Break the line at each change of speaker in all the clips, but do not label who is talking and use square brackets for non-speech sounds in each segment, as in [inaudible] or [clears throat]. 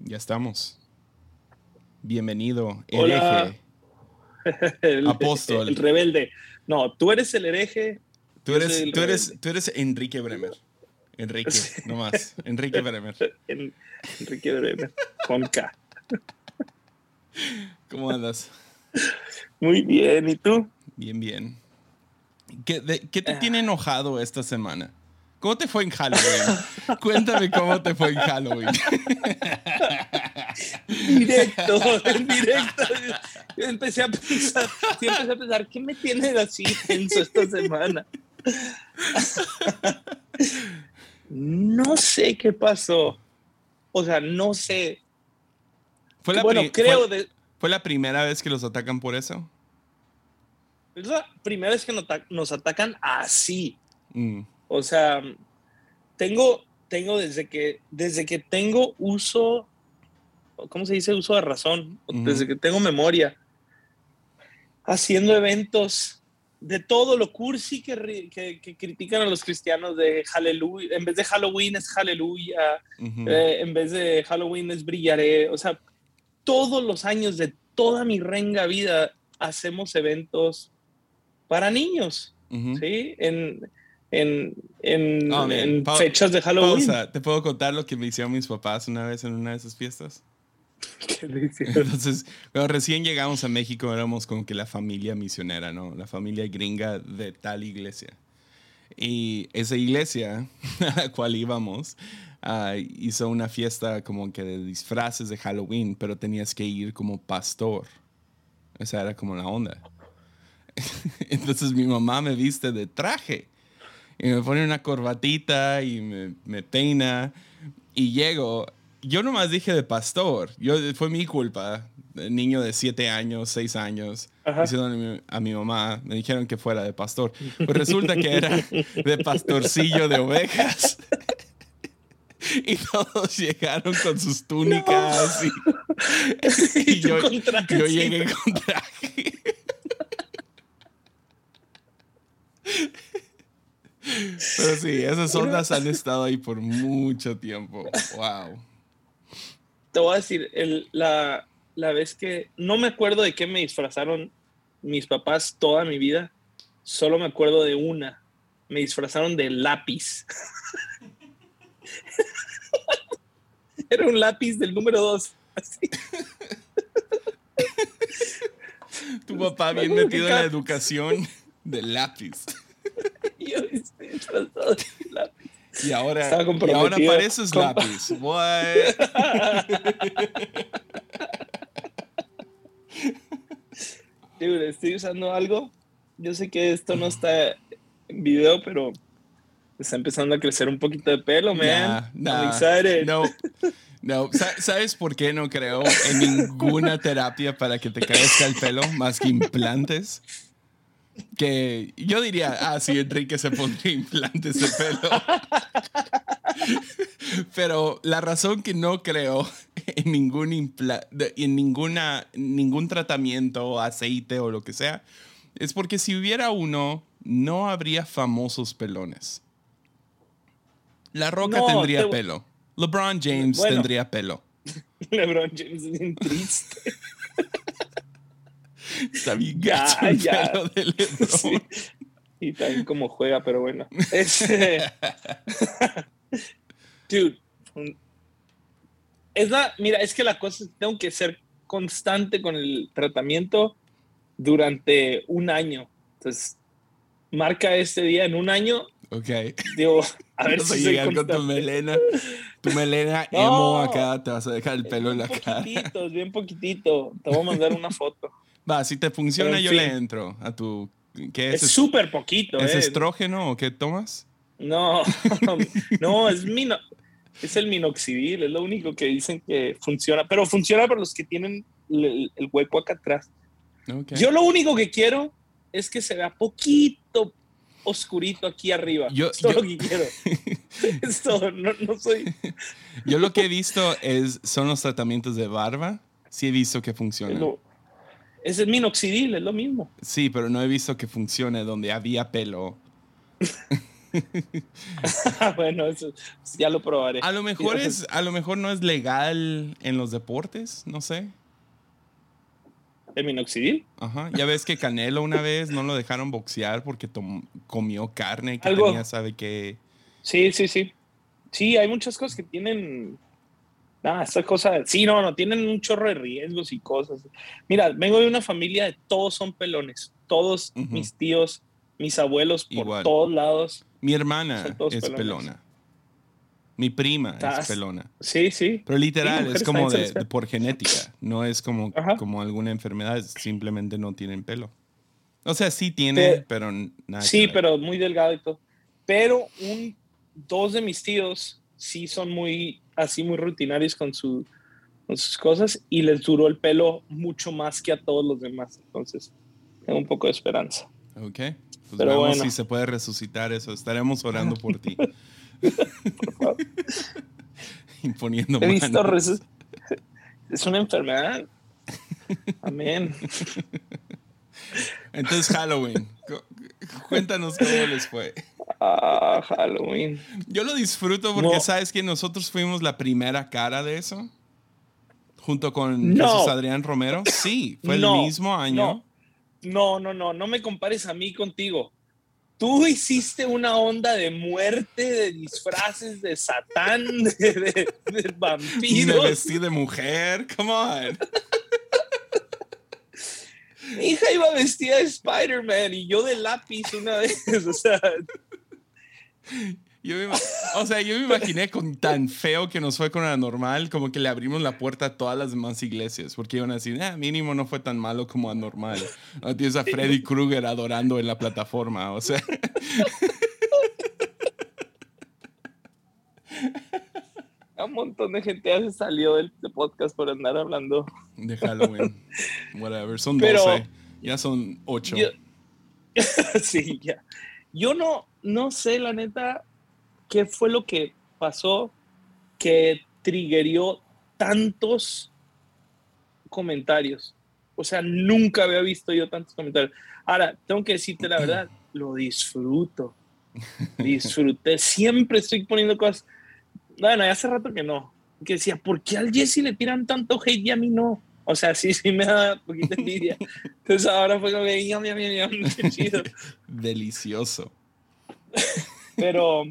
Ya estamos. Bienvenido, hereje. [laughs]
el,
Apóstol.
El rebelde. No, tú eres el hereje.
Tú eres, tú, eres, tú eres Enrique Bremer. Enrique, nomás. Enrique Bremer. [laughs]
En- Enrique Bremer, con K.
¿Cómo andas?
Muy bien, ¿y tú?
Bien, bien. ¿Qué, de- qué te
Ah.
tiene enojado esta semana? ¿Cómo te fue en Halloween? [laughs] Cuéntame cómo te fue en Halloween.
Directo, en directo. Yo empecé a pensar, sí, empecé a pensar, ¿qué me tiene así tenso esta semana? No sé qué pasó. O sea, no sé.
¿Fue la,
bueno, creo
fue-
de,
¿Fue la primera vez que los atacan por eso?
es la primera vez que nos atacan así.
Mm,
O sea, tengo, tengo desde que, desde que tengo uso, ¿cómo se dice? Uso de razón,
Ujú.
desde que tengo memoria, haciendo eventos de todo lo cursi que, que, que critican a los cristianos de Hallelujah, en vez de Halloween es Hallelujah,
ujú.
eh, en vez de Halloween es Brillaré, o sea, todos los años de toda mi renga vida hacemos eventos para niños.
Ujú.
¿sí? En, en, en,
Oh,
en fechas de Halloween.
Pausa. ¿Te puedo contar lo que me hicieron mis papás una vez en una de esas fiestas? [laughs]
¿Qué?
Entonces, cuando recién llegamos a México éramos como que la familia misionera, ¿no? La familia gringa de tal iglesia. Y esa iglesia [laughs] a la cual íbamos ah, hizo una fiesta como que de disfraces de Halloween, pero tenías que ir como pastor. Esa era como la onda. [laughs] Entonces mi mamá me viste de traje y me pone una corbatita y me, me peina y llego. Yo nomás dije de pastor. Yo, fue mi culpa. Niño de 7 años, 6 años,
Ajá.
diciendo a mi, mamá, me dijeron que fuera de pastor. Pues resulta que era de pastorcillo de ovejas. [laughs] Y todos llegaron con sus túnicas y, [laughs] y
tú
yo, yo llegué con traje. Pero sí, esas ondas han estado ahí por mucho tiempo. Wow.
Te voy a decir, el- la, la vez que no me acuerdo de qué me disfrazaron mis papás toda mi vida, solo me acuerdo de una. Me disfrazaron de lápiz. [laughs] Era un lápiz del número dos. Así.
Tu papá bien metido en la educación de lápiz.
Y de lápiz.
Ahora, y ahora pareces
con-
lápiz. What? [laughs]
Dude, estoy usando algo. Yo sé que esto no está en video, pero está empezando a crecer un poquito de pelo, man.
Nah, nah. No, no. Sa- ¿Sabes por qué no creo en ninguna terapia para que te crezca el pelo más que implantes? Que yo diría, ah, sí, Enrique se pondría [laughs] implantes de pelo. [laughs] Pero la razón que no creo [laughs] en ningún impla- en ninguna ningún tratamiento, aceite o lo que sea, es porque si hubiera uno, no habría famosos pelones. La Roca
No,
tendría
te-
pelo. LeBron James
Bueno.
tendría pelo.
LeBron James es bien triste.
Está bien gacho el
ya.
pelo de LeBron.
Sí. Y también como juega, pero bueno. [laughs] Este- Dude. Es la, mira, es que la cosa es que tengo que ser constante con el tratamiento durante un año. Entonces, marca este día en un año.
Ok.
Digo, [laughs] a ver
Vas a
si soy
llegar con tu melena. Tu melena [laughs]
No.
emo acá, te vas a dejar el pelo en la
bien
cara.
poquitito, es bien poquitito. Te voy a mandar una foto.
Va, si te funciona,
en
yo
fin.
le entro a tu. ¿Qué es?
Es súper poquito,
¿Es
eh.
estrógeno o qué tomas?
No, [laughs] no, es mino, es el minoxidil, es lo único que dicen que funciona, pero funciona para los que tienen el, el hueco acá atrás.
Ok.
Yo lo único que quiero es que se vea poquito oscurito aquí arriba.
Yo-
es todo
yo-
lo que quiero. [laughs] es todo, no, no soy.
Yo lo que he visto es, son los tratamientos de barba. Sí he visto que funcionan.
lo- es el minoxidil, es lo mismo.
Sí, pero no he visto que funcione donde había pelo. [laughs]
bueno, eso ya lo probaré.
A lo mejor es, a lo mejor no es legal en los deportes, no sé.
¿El minoxidil?
Ajá. Ya ves que Canelo una vez no lo dejaron boxear porque comió carne que tenía, sabe qué.
Sí, sí, sí. Sí, hay muchas cosas que tienen. Nada, esta cosa. Sí, no, no, tienen un chorro de riesgos y cosas. Mira, vengo de una familia de todos son pelones. Todos mis tíos, mis abuelos, por todos lados.
Mi hermana es pelona. Mi prima es pelona.
Sí, sí.
Pero literal, es como de, por genética. No es como, como alguna enfermedad, simplemente no tienen pelo. O sea, sí tiene, pero nada.
Sí, pero muy delgado y todo. Pero un, dos de mis tíos sí son muy, así, muy rutinarios con, su, con sus cosas y les duró el pelo mucho más que a todos los demás. Entonces, tengo un poco de esperanza.
Ok. Pues pero veamos si se puede resucitar eso. Estaremos orando por ti. Por [laughs] favor. [laughs] Imponiendo
He visto Es una enfermedad. Amén. [laughs]
Entonces, Halloween. Cuéntanos cómo les fue.
Ah, Halloween.
Yo lo disfruto porque sabes que nosotros fuimos la primera cara de eso. Junto con Jesús Adrián Romero. Sí, fue el mismo año.
No, no, no, no me compares a mí contigo. Tú hiciste una onda de muerte, de disfraces de Satán, [laughs] de, de, vampiros.
Me vestí de mujer, come on.
Mi hija iba vestida de Spider-Man y yo de lápiz una vez, [laughs] o sea. [laughs]
Yo o sea, yo me imaginé con tan feo que nos fue con la normal, como que le abrimos la puerta a todas las demás iglesias, porque iban a decir, ah, mínimo no fue tan malo como anormal. No tienes a Freddy Krueger adorando en la plataforma, o sea. [laughs]
Un montón de gente ya se salió del podcast por andar hablando.
De Halloween. Whatever. Son 12. Ya son 8. [laughs]
sí, ya. Yo no, no sé, la neta qué fue lo que pasó que triggerió tantos comentarios. O sea, nunca había visto yo tantos comentarios. Ahora, tengo que decirte la verdad, lo disfruto. Disfruté. Siempre estoy poniendo cosas. Bueno, hace rato que no. Que decía, ¿por qué al Jesse le tiran tanto hate y a mí no? O sea, sí, sí me da un poquito envidia. Entonces ahora fue como que. [laughs]
Delicioso.
Pero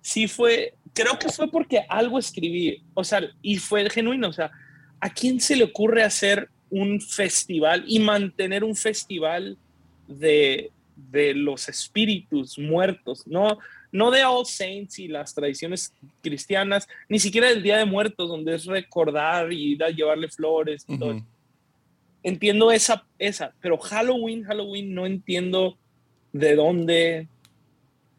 sí fue, creo que fue porque algo escribí, o sea, y fue genuino, o sea, ¿a quién se le ocurre hacer un festival y mantener un festival de, de los espíritus muertos? No, no de All Saints y las tradiciones cristianas, ni siquiera del Día de Muertos, donde es recordar y ir a llevarle flores y todo. Entiendo esa, esa, pero Halloween, Halloween, no entiendo de dónde,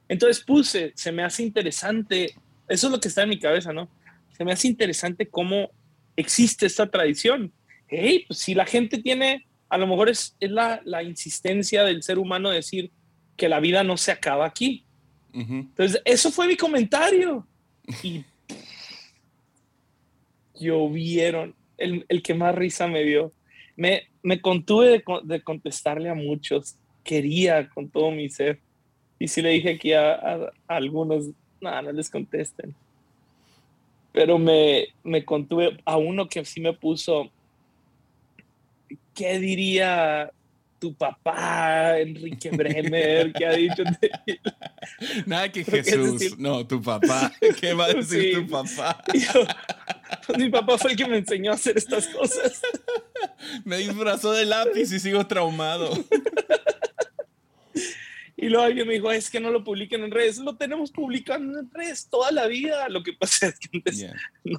entonces puse, se me hace interesante, eso es lo que está en mi cabeza, ¿no? Se me hace interesante cómo existe esta tradición. Hey, pues si la gente tiene, a lo mejor es, es la, la, insistencia del ser humano decir que la vida no se acaba aquí. Entonces, eso fue mi comentario. Y llovieron, el, el, que más risa me dio. Me, me contuve de, de contestarle a muchos. Quería con todo mi ser y sí le dije aquí a, algunos, no, no les contesten. Pero me, me contuve a uno que sí me puso, ¿qué diría tu papá, Enrique Bremer, que ha dicho?
Nada que Jesús, no, tu papá. [laughs] ¿Qué va a decir tu papá?
pues mi papá fue el que me enseñó a hacer estas cosas. [laughs]
me disfrazó de lápiz y sigo traumado. [laughs]
Y luego alguien me dijo, es que no lo publiquen en redes. Lo tenemos publicando en redes toda la vida. Lo que pasa es que [laughs]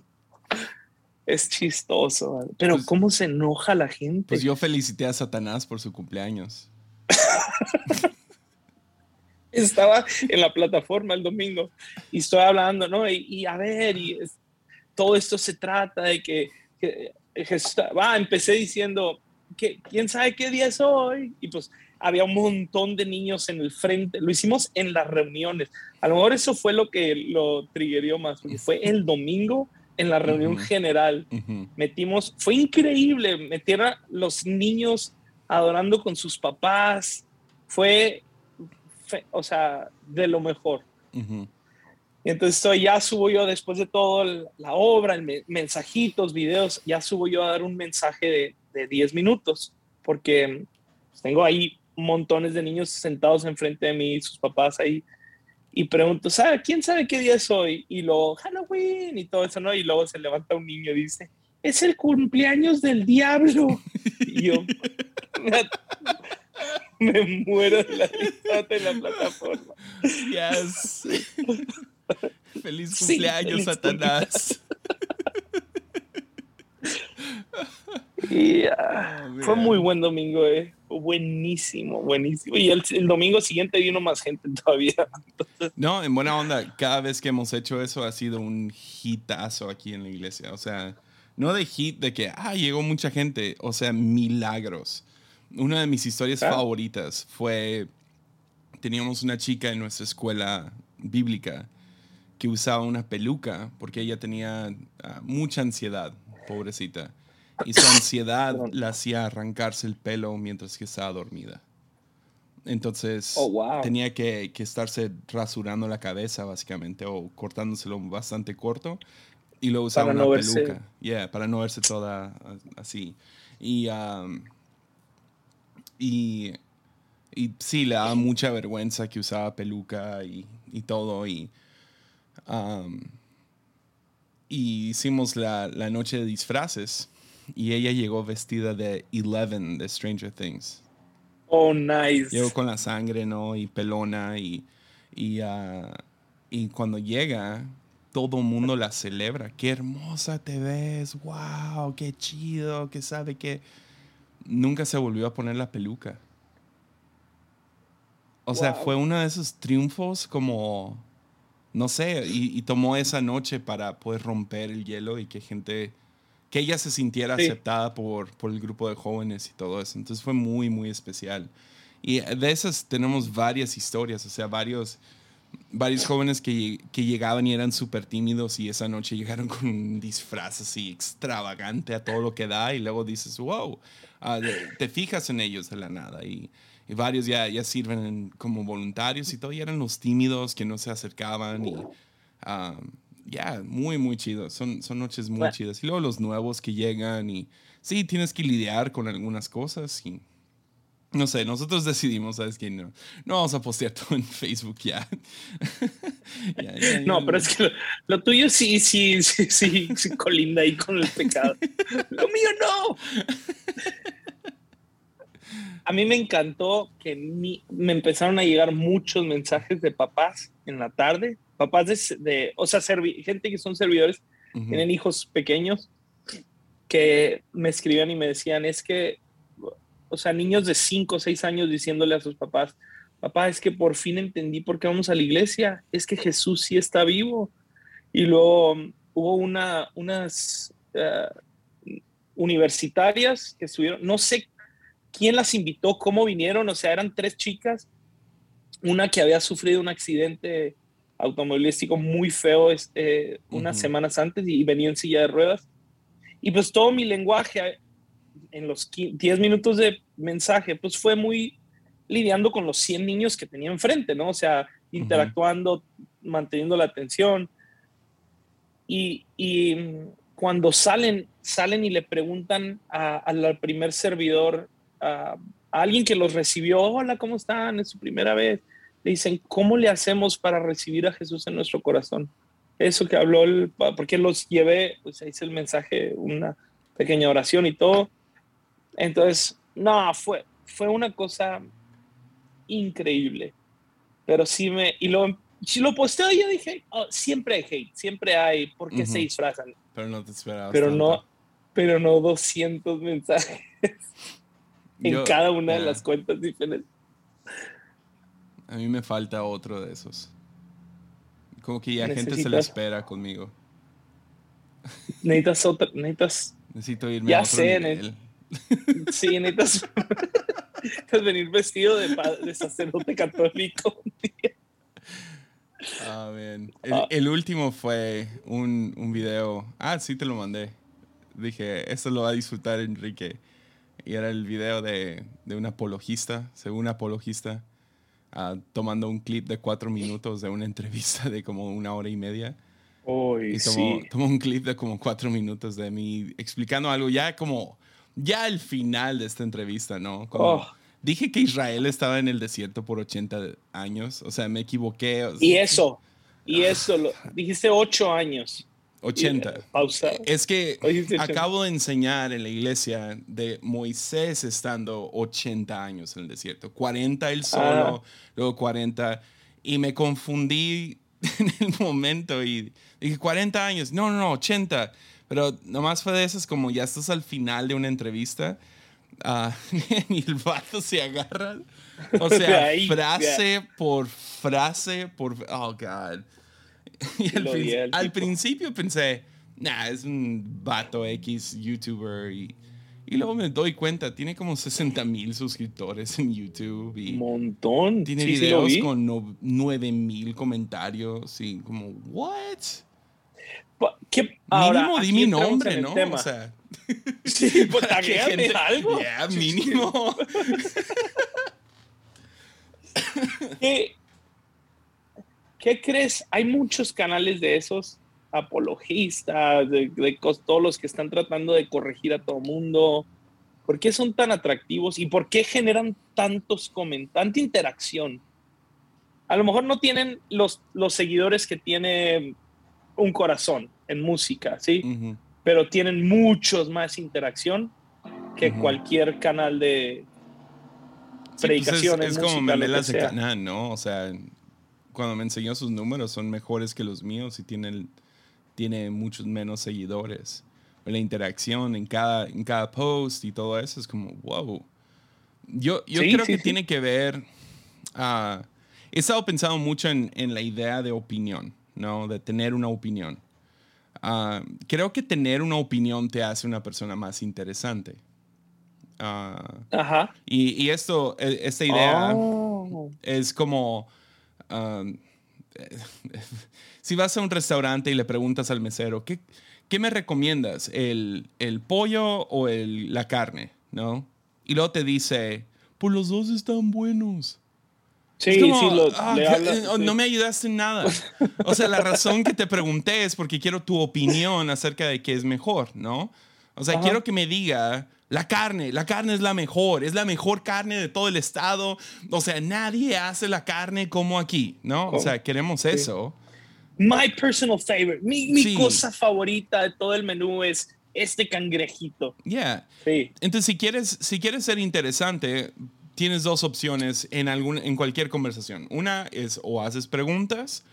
es chistoso. Pero pues ¿cómo se enoja la gente?
Pues yo felicité a Satanás por su cumpleaños. [laughs]
Estaba en la plataforma el domingo y estoy hablando, ¿no? Y, a ver, y todo esto se trata de que, que va, empecé diciendo, que, ¿quién sabe qué día es hoy? Y pues había un montón de niños en el frente. Lo hicimos en las reuniones. A lo mejor eso fue lo que lo triggerió más, porque fue el domingo en la reunión general. Metimos, fue increíble, metieron a los niños adorando con sus papás. Fue, o sea, de lo mejor. Y entonces ya subo yo después de todo la obra, mensajitos, videos, ya subo yo a dar un mensaje de, de 10 minutos, porque pues, tengo ahí montones de niños sentados enfrente de mí, sus papás ahí, y pregunto, ¿sabe, ¿quién sabe qué día es hoy? Y luego, Halloween y todo eso, ¿no? Y luego se levanta un niño y dice, es el cumpleaños del diablo. Y yo [laughs] me, muero de la risa de la plataforma.
Yes. Feliz cumpleaños, Satanás. [laughs] [laughs]
Oh, fue muy buen domingo, eh. Buenísimo, buenísimo. Y el, domingo siguiente vino más gente [laughs] todavía.
No, en buena onda, cada vez que hemos hecho eso ha sido un hitazo aquí en la iglesia. O sea, no de hit de que, ah, llegó mucha gente, o sea, milagros. Una de mis historias favoritas fue, teníamos una chica en nuestra escuela bíblica que usaba una peluca porque ella tenía ah, mucha ansiedad, pobrecita. Y su ansiedad la hacía arrancarse el pelo mientras que estaba dormida. Entonces
oh,
tenía que, que, estarse rasurando la cabeza básicamente o cortándoselo bastante corto y luego usaba una peluca. Yeah, para no verse toda así. Y, um, y, y sí, le daba mucha vergüenza que usaba peluca y, y todo. Y, um, y hicimos la, la noche de disfraces y ella llegó vestida de Eleven de Stranger Things.
Oh, nice.
Llegó con la sangre, ¿no? Y pelona y, y, uh, y cuando llega, todo el mundo la celebra. Qué hermosa te ves, wow, qué chido, que sabe que nunca se volvió a poner la peluca. O sea, fue uno de esos triunfos como, no sé, y, y, tomó esa noche para poder romper el hielo y que gente que ella se sintiera aceptada por, por el grupo de jóvenes y todo eso. Entonces fue muy, muy especial. Y de esas tenemos varias historias, o sea, varios, varios jóvenes que, que llegaban y eran súper tímidos y esa noche llegaron con un disfraz así extravagante a todo lo que da y luego dices, wow, ah, te fijas en ellos de la nada. Y, y varios ya, ya sirven como voluntarios y todo, y eran los tímidos que no se acercaban y... Ah, ya, muy, muy chido. Son, son noches muy chidas. Y luego los nuevos que llegan y sí, tienes que lidiar con algunas cosas y no sé, nosotros decidimos, ¿sabes qué? No, no vamos a postear [laughs] todo en Facebook [laughs] ya.
no, pero es que lo, tuyo sí, sí, sí, sí, sí, colinda ahí con el pecado. [laughs] lo mío no. A mí me encantó que me empezaron a llegar muchos mensajes de papás en la tarde papás de, o sea, gente que son servidores, tienen hijos pequeños, que me escribían y me decían, es que, o sea, niños de 5 o 6 años diciéndole a sus papás, papá, es que por fin entendí por qué vamos a la iglesia, es que Jesús sí está vivo. Y luego um, hubo una, unas uh, universitarias que estuvieron, no sé quién las invitó, cómo vinieron, o sea, eran tres chicas, una que había sufrido un accidente automovilístico muy feo este, unas semanas antes y venía en silla de ruedas. Y pues todo mi lenguaje en los 10 minutos de mensaje, pues fue muy lidiando con los 100 niños que tenía enfrente, ¿no? O sea, interactuando, manteniendo la atención. Y, y, cuando salen, salen y le preguntan al primer servidor, a, a, alguien que los recibió, hola, ¿cómo están? Es su primera vez le dicen, ¿cómo le hacemos para recibir a Jesús en nuestro corazón? Eso que habló, el, porque los llevé, pues ahí hice el mensaje, una pequeña oración y todo. Entonces, no, fue, fue una cosa increíble. Pero sí me, y lo, si lo posteo, yo dije, oh, siempre hay hate, siempre hay, ¿por qué se disfrazan?
Pero no te esperabas.
Pero no, pero no 200 mensajes en cada una de las cuentas diferentes.
A mí me falta otro de esos. Como que ya gente se le espera conmigo.
Necesitas otra, necesitas...
Necesito irme ya a otro sé, nivel.
Sí, necesitas, necesitas [laughs] venir vestido de, de sacerdote católico un día.
Ah, El, ah. el, último fue un, un, video. Ah, sí, te lo mandé. Dije, esto lo va a disfrutar Enrique. Y era el video de, de un apologista, según un apologista, ah, tomando un clip de cuatro minutos de una entrevista de como una hora y media.
Uy,
Y tomó,
sí.
tomó un clip de como cuatro minutos de mí explicando algo ya como, ya al final de esta entrevista, ¿no? Como,
Oh.
Dije que Israel estaba en el desierto por 80 años, o sea, me equivoqué. o sea,
Y eso, y eso, lo, dijiste ocho años.
80.
Y, pausa.
Es que
Oye, dijiste 80.
acabo de enseñar en la iglesia de Moisés estando 80 años en el desierto. 40 él solo,
Ah.
luego 40. Y me confundí [laughs] en el momento y dije 40 años. No, no, no, 80. Pero nomás fue de esas como ya estás al final de una entrevista [laughs] y el vato se agarra. O [laughs] sea, frase por frase por... Oh, God. [laughs] Y al, prin-
al
al principio pensé, nah, es un vato X youtuber. Y, y luego me doy cuenta, tiene como 60 mil suscriptores en YouTube. Y
montón.
tiene
Sí, sí
videos
vi.
con no- 9 mil comentarios. Y como, ¿what?
¿Qué? Ahora,
mínimo di mi nombre, ¿no? O sea, [laughs]
sí, [laughs] pues
gente-
algo.
Yeah, mínimo.
¿Qué, qué crees? Hay muchos canales de esos apologistas, de, de todos los que están tratando de corregir a todo mundo. ¿Por qué son tan atractivos y por qué generan tantos comentarios, tanta interacción? A lo mejor no tienen los, los seguidores que tiene un corazón en música, ¿sí? Pero tienen muchos más interacción que cualquier canal de,
Sí, pues es,
predicaciones,
es como Memelas de. Canaan, ¿no? O sea, cuando me enseñó sus números son mejores que los míos y tiene, tiene muchos menos seguidores. La interacción en cada, en cada post y todo eso es como, wow. Yo, yo
Sí,
creo
sí,
que
sí.
tiene que ver, ah, he estado pensando mucho en, en la idea de opinión, ¿no? De tener una opinión. Ah, creo que tener una opinión te hace una persona más interesante. Ah,
Ajá.
y, y esto, e- esta idea
Oh.
es como um, si vas a un restaurante y le preguntas al mesero, ¿qué, qué me recomiendas? ¿El, el pollo o el- la carne? ¿No? Y luego te dice, pues los dos están buenos.
Sí,
como,
sí, lo,
"Ah,
le
¿qué?
habla-
Eh,
sí.
no me ayudaste en nada. O sea, la razón que te pregunté es porque quiero tu opinión acerca de qué es mejor, ¿no? O sea,
Ajá.
quiero que me diga, la carne, la carne es la mejor, es la mejor carne de todo el estado. O sea, nadie hace la carne como aquí, ¿no? O sea, queremos eso.
My personal favorite, mi, mi
Sí.
cosa favorita de todo el menú es este cangrejito.
Yeah.
Sí,
Entonces, si quieres, si quieres ser interesante, tienes dos opciones en, algún, en cualquier conversación. Una es o haces preguntas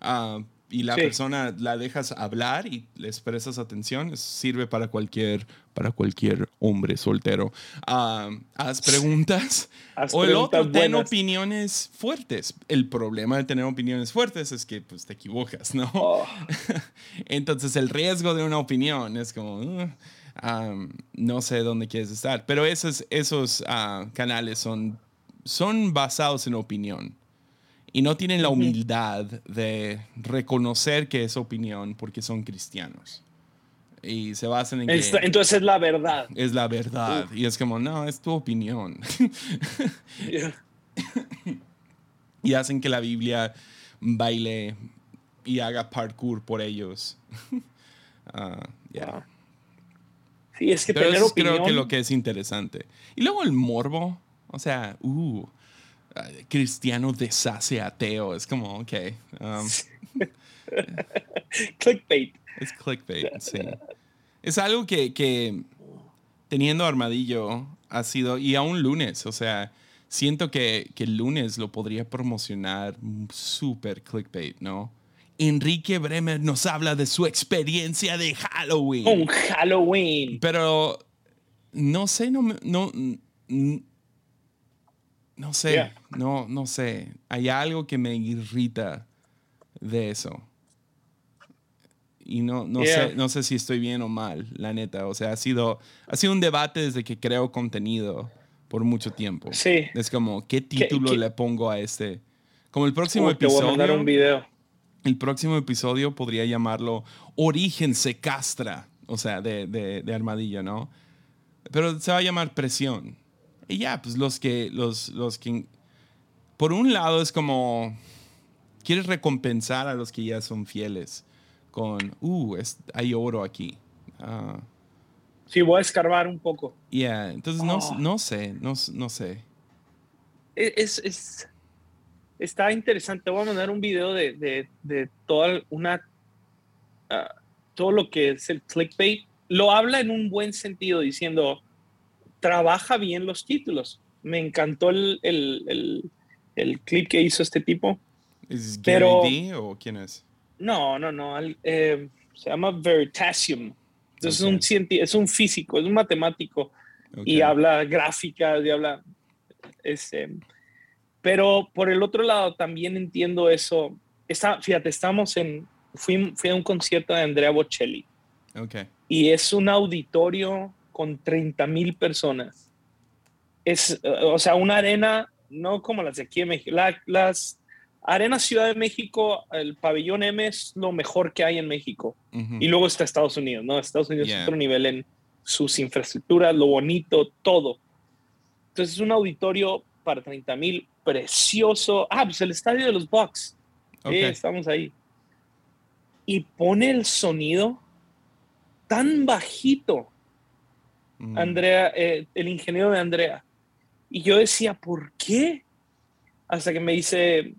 ah, y la
Sí.
persona la dejas hablar y les prestas atención. Eso sirve para cualquier, para cualquier hombre soltero. Ah, haz preguntas. [laughs]
Haz
o el otro, ten
buenas.
opiniones fuertes. El problema de tener opiniones fuertes es que pues, te equivocas, ¿no?
Oh, [laughs]
Entonces el riesgo de una opinión es como, "Uh, um, no sé dónde quieres estar. Pero esos, esos ah, canales son, son basados en opinión. Y no tienen la humildad de reconocer que es opinión porque son cristianos. Y se basan en que
esta- entonces es la verdad.
es la verdad. Y es como, no, es tu opinión. [laughs] y hacen que la Biblia baile y haga parkour por ellos. [laughs] Ah, yeah.
Wow. Sí, es que
Pero
tener
eso es
opinión.
creo que lo que es interesante. Y luego el morbo, o sea, uh, cristiano deshace ateo, es como, ok, um, [laughs]
Clickbait.
es clickbait, sí. Es algo que, que teniendo Armadillo ha sido, y aún lunes, o sea, siento que, que el lunes lo podría promocionar súper clickbait, ¿no? Enrique Bremer nos habla de su experiencia de Halloween.
Un Halloween.
Pero no sé, no, no, no sé,
Yeah.
no, no sé. Hay algo que me irrita de eso. Y no, no,
Yeah.
sé, no sé si estoy bien o mal, la neta. O sea, ha sido, ha sido un debate desde que creo contenido por mucho tiempo.
Sí.
Es como, ¿qué título
qué?
le pongo a este? Como el próximo
Uy, te voy a
episodio.
mandar un video.
El próximo episodio podría llamarlo Origen se castra, o sea, de, de, de Armadillo, ¿no? Pero se va a llamar Presión. Y ya, pues los que, los, los que por un lado es como, quieres recompensar a los que ya son fieles con, uh, hay oro aquí. Uh,
sí, voy a escarbar un poco.
Yeah, entonces no, ah. no sé, no, no sé.
E, es, es, está interesante. Voy a mandar un video de, de, de toda una, ah, todo lo que es el clickbait. Lo habla en un buen sentido, diciendo, trabaja bien los títulos. Me encantó el, el, el, clip que hizo este tipo.
¿Es Gary o quién es?
No, no, no. Eh, se llama Veritasium. es, un es un físico, es un matemático y habla gráficas y habla. Este, pero por el otro lado también entiendo eso. Está, fíjate, estamos en. Fui, fui a un concierto de Andrea Bocelli.
Okay.
Y es un auditorio con 30 mil personas. Es, o sea, una arena, no como las de aquí en México. las Arena Ciudad de México, el pabellón M es lo mejor que hay en México. Y luego está Estados Unidos, ¿no? Estados Unidos es otro nivel en sus infraestructuras, lo bonito, todo. Entonces es un auditorio para 30 mil, precioso. Ah, pues el estadio de los Bucks. Okay. estamos ahí. Y pone el sonido tan bajito, mm. Andrea, eh, el ingeniero de Andrea. Y yo decía, ¿por qué? Hasta que me dice,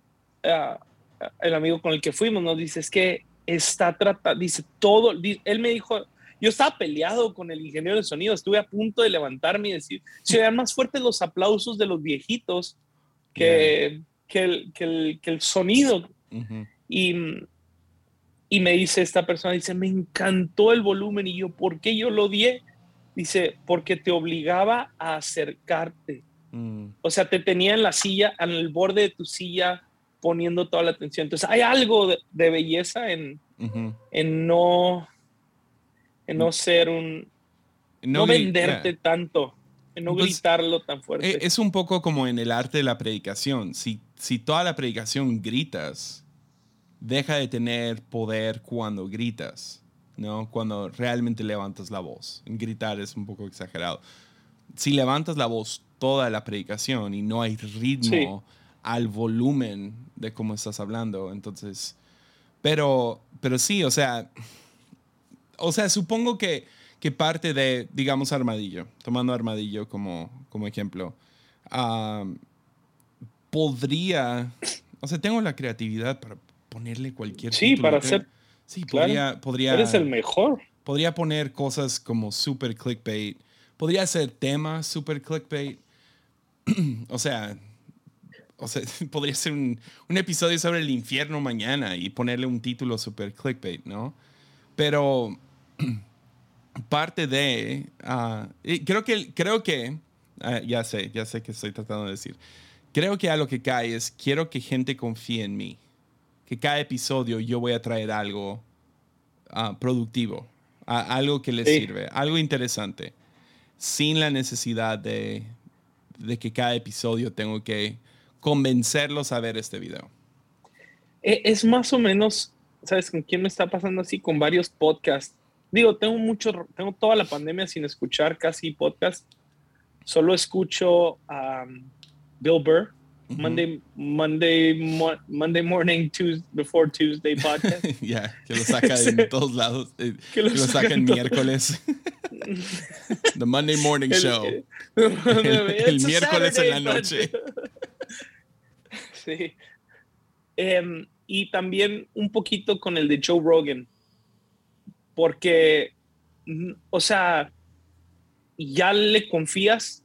el amigo con el que fuimos, nos dice, es que está tratando, dice todo, él me dijo, yo estaba peleado con el ingeniero de sonido, estuve a punto de levantarme y decir, se vean más fuertes los aplausos de los viejitos que, que, el, que, el, que, el, sonido. y, y me dice esta persona, dice, me encantó el volumen y yo, ¿por qué yo lo odié? Dice, porque te obligaba a acercarte. Mm. O sea, te tenía en la silla, en el borde de tu silla, poniendo toda la atención. Entonces, hay algo de, belleza en, en, no, en no ser un... No, venderte tanto, en no gritarlo tan fuerte.
E, es un poco como en el arte de la predicación. Si, si toda la predicación gritas, deja de tener poder cuando gritas, ¿no? Cuando realmente levantas la voz. Gritar es un poco exagerado. Si levantas la voz toda la predicación y no hay ritmo al volumen de cómo estás hablando. Entonces, pero, pero sí, o sea, o sea, supongo que, que parte de, digamos, Armadillo, tomando Armadillo como, como ejemplo, podría, o sea, tengo la creatividad para ponerle cualquier
Sí, para hacer...
Sí, podría, podría...
Eres el mejor.
Podría poner cosas como super clickbait. Podría hacer temas super clickbait. [clears throat] o sea, o sea, [laughs] podría ser un, un, episodio sobre el infierno mañana y ponerle un título super clickbait, ¿no? Pero [clears throat] parte de, uh, creo que, creo que, uh, ya sé, ya sé que estoy tratando de decir, creo que a lo que cae es, quiero que gente confíe en mí, que cada episodio yo voy a traer algo uh, productivo, algo que les sirve, algo interesante, sin la necesidad de, de que cada episodio tengo que convencerlos a ver este video?
E, es más o menos, ¿sabes con quién me está pasando así? Con varios podcasts. Digo, tengo mucho, tengo toda la pandemia sin escuchar casi podcast. Solo escucho a Bill Burr, Monday, Monday, Monday morning, Tuesday, before Tuesday podcast. [laughs]
Ya, que lo saca de [laughs] todos lados. Eh, que lo, saca el miércoles. [laughs] The Monday morning show. el miércoles en la noche.
sí. Em, y también un poquito con el de Joe Rogan, porque, mm, o sea, ya le confías.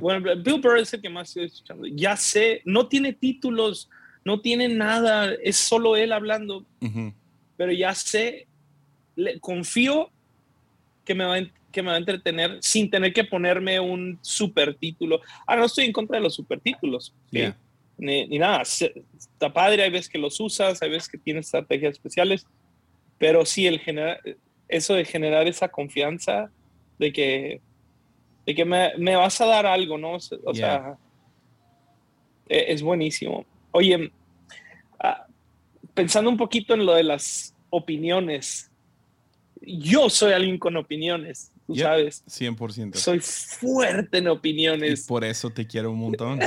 Bueno, Bill Burr es el que más estoy escuchando. Ya sé, no tiene títulos, no tiene nada, es solo él hablando, pero ya sé, le, confío que me, va, que me va a entretener sin tener que ponerme un super título. Ah, no estoy en contra de los super títulos ni, nada. Está padre, hay veces que los usas, hay veces que tienes estrategias especiales, pero sí, el generar, eso de generar esa confianza de que, de que me, me vas a dar algo, ¿no? O sea, e, es, buenísimo. Oye, ah, pensando un poquito en lo de las opiniones, yo soy alguien con opiniones, tú sabes.
100%.
Soy fuerte en opiniones.
Y por eso te quiero un montón.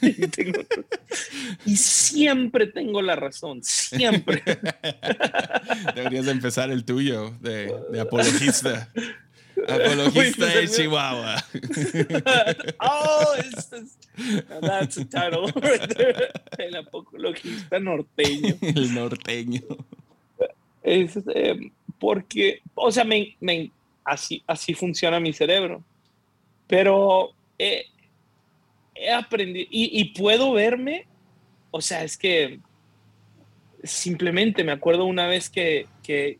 [laughs]
y, siempre tengo la razón, siempre. [laughs]
Deberías empezar el tuyo de, de apologista. [laughs] Apologista de Chihuahua. [laughs]
oh, es, that's a title [laughs] El apologista norteño.
El norteño.
Es, eh, porque, o sea, me, me, así, así funciona mi cerebro. Pero he aprendido y, y puedo verme, o sea, es que simplemente me acuerdo una vez que, que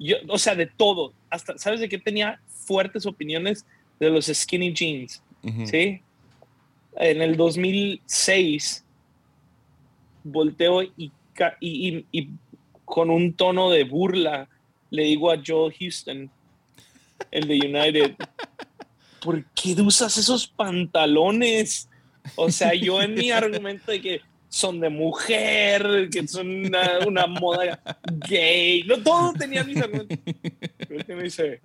yo, o sea, de todo, hasta, ¿sabes de qué tenía fuertes opiniones de los skinny jeans? ¿Sí? En el 2006 volteo y, y, y, con un tono de burla le digo a Joe Houston, el de United, ¿por qué usas esos pantalones? O sea, yo en mi argumento de que son de mujer, que son una, moda gay. No, todo tenía mis argumentos. Pero me dice,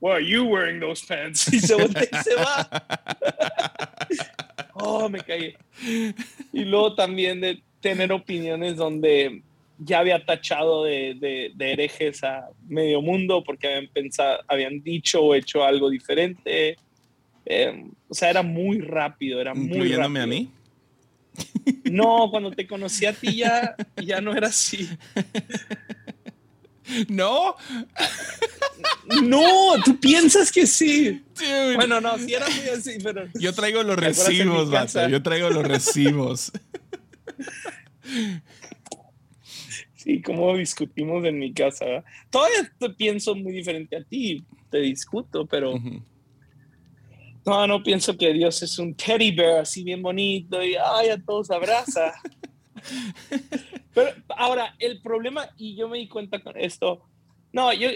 Why are you wearing those pants? Y se voltea y se va. [laughs] oh, me caí. Y luego también de tener opiniones donde ya había tachado de, de, herejes a medio mundo porque habían pensado, habían dicho o hecho algo diferente. Eh, o sea, era muy rápido, era muy rápido.
a mí?
No, cuando te conocí a ti ya, ya no era así.
¿No?
No, tú piensas que sí. Bueno, no, sí era muy así, pero.
Yo traigo los recibos, vato. Yo traigo los recibos.
Sí, como discutimos en mi casa. Todavía te pienso muy diferente a ti. Te discuto, pero. No, no pienso que Dios es un teddy bear así bien bonito y ay, a todos abraza. Pero ahora, el problema, y yo me di cuenta con esto, no, yo,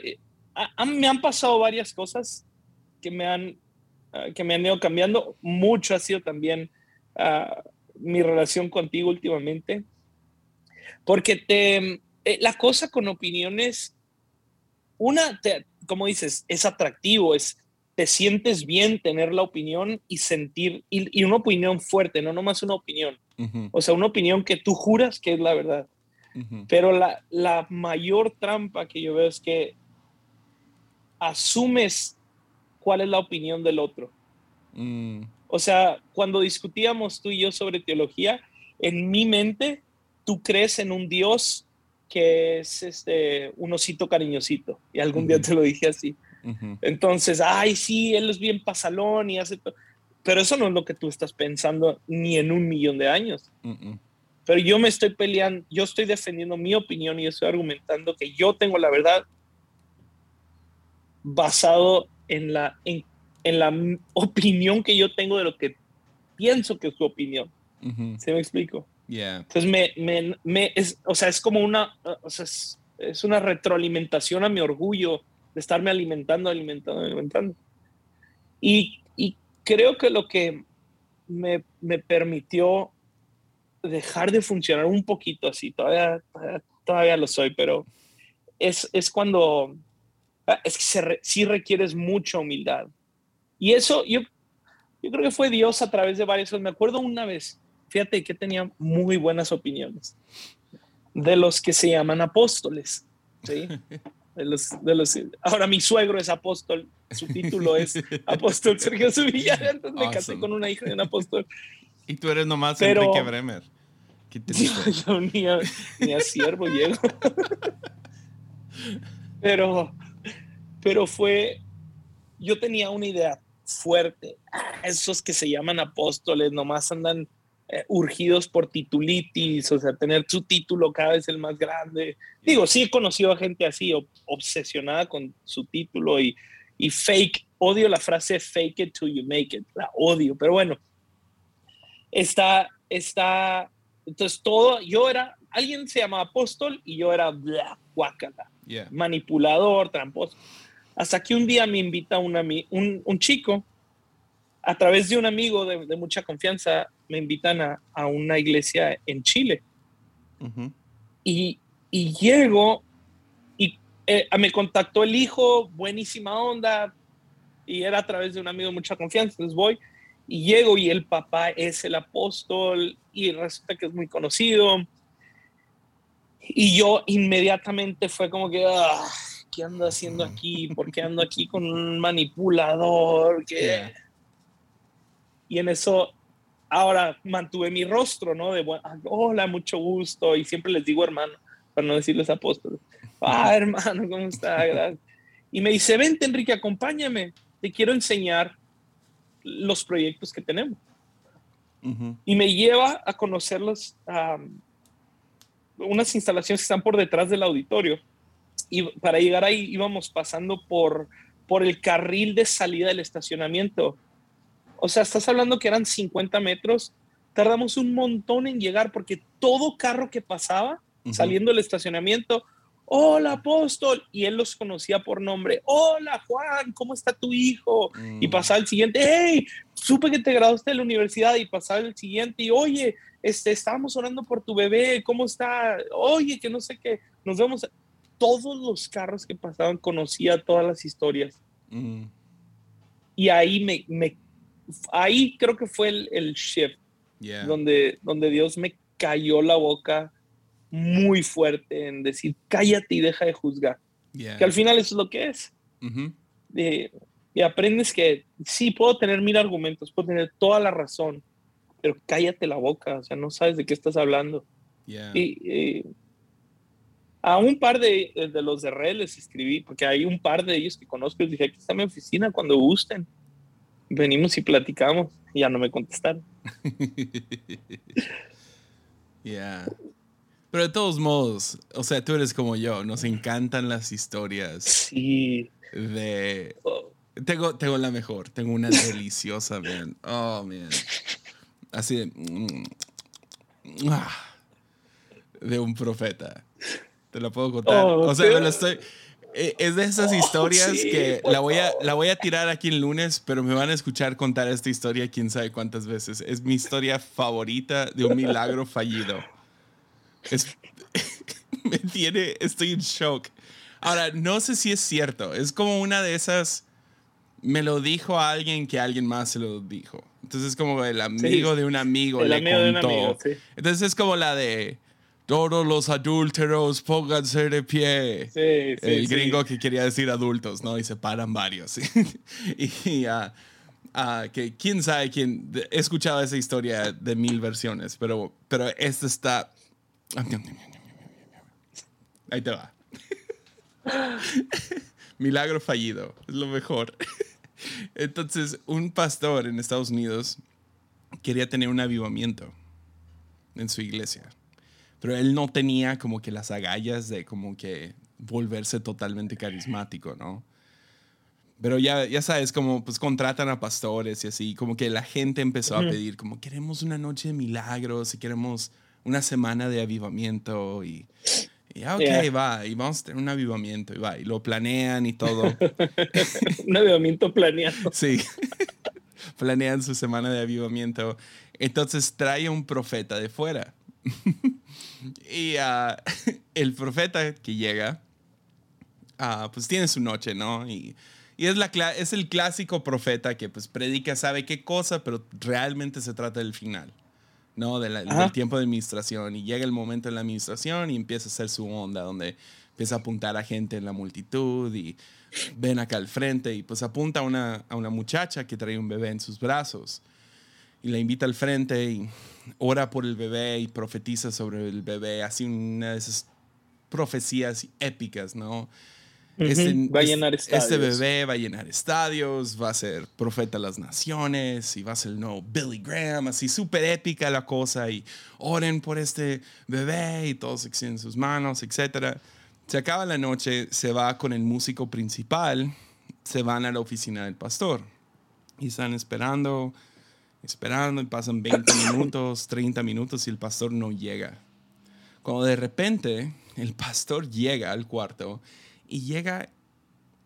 me han pasado varias cosas que me han, ah, que me han ido cambiando. Mucho ha sido también ah, mi relación contigo últimamente. Porque te, eh, la cosa con opiniones, una, como dices, es atractivo, es, te sientes bien tener la opinión y sentir, y, una opinión fuerte, no nomás una opinión. O sea, una opinión que tú juras que es la verdad. Pero la, la, mayor trampa que yo veo es que asumes cuál es la opinión del otro. Mm. O sea, cuando discutíamos tú y yo sobre teología, en mi mente tú crees en un Dios que es este, un osito cariñosito. Y algún día te lo dije así. Entonces, ay, sí, él es bien pasalón y hace todo. Pero eso no es lo que tú estás pensando ni en un millón de años. Pero yo me estoy peleando, yo estoy defendiendo mi opinión y estoy argumentando que yo tengo la verdad basado en la, en, la [laughs] opinión que yo tengo de lo que pienso que es su opinión. ¿Se me explico? Entonces, me, me, me, es, o sea, es como una, o sea, es, es una retroalimentación a mi orgullo de estarme alimentando, alimentando, alimentando. Y, y creo que lo que me, me, permitió dejar de funcionar un poquito así, todavía, todavía, lo soy, pero es, es cuando, ah, es que se sí requieres mucha humildad. Y eso, yo, yo creo que fue Dios a través de varias cosas. Me acuerdo una vez, fíjate que tenía muy buenas opiniones de los que se llaman apóstoles. ¿sí? [laughs] de los, de los, ahora mi suegro es apóstol, su título es [laughs] apóstol Sergio Sevilla, entonces me casé con una hija de un apóstol.
Y tú eres nomás Pero, Enrique Bremer.
¿Qué te [laughs] yo, yo ni, a, ni a siervo llego. [laughs] pero, pero fue, yo tenía una idea fuerte. Esos que se llaman apóstoles nomás andan eh, urgidos por titulitis, o sea, tener su título cada vez el más grande. Digo, sí he conocido a gente así, obsesionada con su título y, y fake. Odio la frase fake it till you make it, la odio, pero bueno, está, está, entonces todo, yo era, alguien se llama apóstol y yo era blah, guacala, manipulador, tramposo. Hasta que un día me invita un, un, un chico a través de un amigo de, mucha confianza, me invitan a, una iglesia en Chile. y, llego y eh, me contactó el hijo, buenísima onda, y era a través de un amigo de mucha confianza, entonces voy y llego y el papá es el apóstol y resulta que es muy conocido. Y yo inmediatamente fue como que, ah, ¿qué ando haciendo aquí? ¿Por qué ando aquí con un manipulador? ¿Qué? [laughs] Y en eso, ahora mantuve mi rostro, ¿no? De, hola, mucho gusto. Y siempre les digo hermano, para no decirles apóstoles. Ah, hermano, ¿cómo está? Y me dice, vente, Enrique, acompáñame. Te quiero enseñar los proyectos que tenemos. Y me lleva a conocer los, unas instalaciones que están por detrás del auditorio. Y para llegar ahí íbamos pasando por, por el carril de salida del estacionamiento. O sea, estás hablando que eran 50 metros. Tardamos un montón en llegar porque todo carro que pasaba saliendo del estacionamiento hola apóstol, y él los conocía por nombre, hola Juan, ¿cómo está tu hijo? Y mm. pasaba el siguiente, hey, supe que te graduaste de la universidad y pasaba el siguiente, y oye, este, estábamos orando por tu bebé, ¿cómo está? Oye, que no sé qué, nos vemos. Todos los carros que pasaban conocía todas las historias. Mm. Y ahí me, me, ahí creo que fue el, el shift, donde, donde Dios me cayó la boca muy fuerte en decir, cállate y deja de juzgar. Que al final eso es lo que es. y aprendes que sí, puedo tener mil argumentos, puedo tener toda la razón, pero cállate la boca, o sea, no sabes de qué estás hablando. Y, a un par de, de, los de red les escribí, porque hay un par de ellos que conozco, les dije, aquí está mi oficina cuando gusten. Venimos y platicamos. Y ya no me contestaron. [laughs]
yeah. Pero de todos modos, o sea, tú eres como yo, nos encantan las historias.
Sí.
De. Tengo, tengo la mejor, tengo una deliciosa, man. Oh, man. Así de. Mm, ah, de un profeta. Te lo puedo contar. Oh, o sea, me lo estoy. E, es de esas oh, [laughs] historias que la voy, a, la voy a tirar aquí el lunes, pero me van a escuchar contar esta historia quién sabe cuántas veces. Es mi historia favorita de un milagro fallido. Es, [laughs] me tiene, estoy en shock. Ahora, no sé si es cierto. Es como una de esas. Me lo dijo a alguien que alguien más se lo dijo. Entonces es como el amigo de un amigo le contó. Entonces es como la de todos los adúlteros pónganse de pie. el gringo que quería decir adultos, ¿no? Y se paran varios. [laughs] y uh, que quién sabe quién. He escuchado esa historia de mil versiones, pero, pero esta está Ahí te va. [laughs] Milagro fallido, es lo mejor. [laughs] Entonces, un pastor en Estados Unidos quería tener un avivamiento en su iglesia, pero él no tenía como que las agallas de como que volverse totalmente carismático, ¿no? Pero ya, ya sabes, como pues contratan a pastores y así, como que la gente empezó a pedir, como queremos una noche de milagros y queremos una semana de avivamiento y, y ah, ok, va, y vamos a tener un avivamiento y va, y lo planean y todo. [laughs]
un avivamiento planeado. [laughs]
Sí, [laughs] planean su semana de avivamiento. Entonces trae un profeta de fuera. [laughs] y uh, [laughs] el profeta que llega, uh, pues tiene su noche, ¿no? Y, y es, la, es el clásico profeta que pues predica, sabe qué cosa, pero realmente se trata del final. ¿no? del tiempo de administración. Y llega el momento en la administración y empieza a hacer su onda, donde empieza a apuntar a gente en la multitud y ven acá al frente y pues apunta a una, a una muchacha que trae un bebé en sus brazos y la invita al frente y ora por el bebé y profetiza sobre el bebé, así una de esas profecías épicas, ¿no?
este, va a llenar estadios.
Este bebé va a llenar estadios, va a ser profeta de las naciones y va a ser el nuevo Billy Graham, así súper épica la cosa y oren por este bebé y todos extienden sus manos, etc. Se acaba la noche, se va con el músico principal, se van a la oficina del pastor y están esperando, esperando y pasan [coughs] 20 minutos, 30 minutos y el pastor no llega. Cuando de repente el pastor llega al cuarto y llega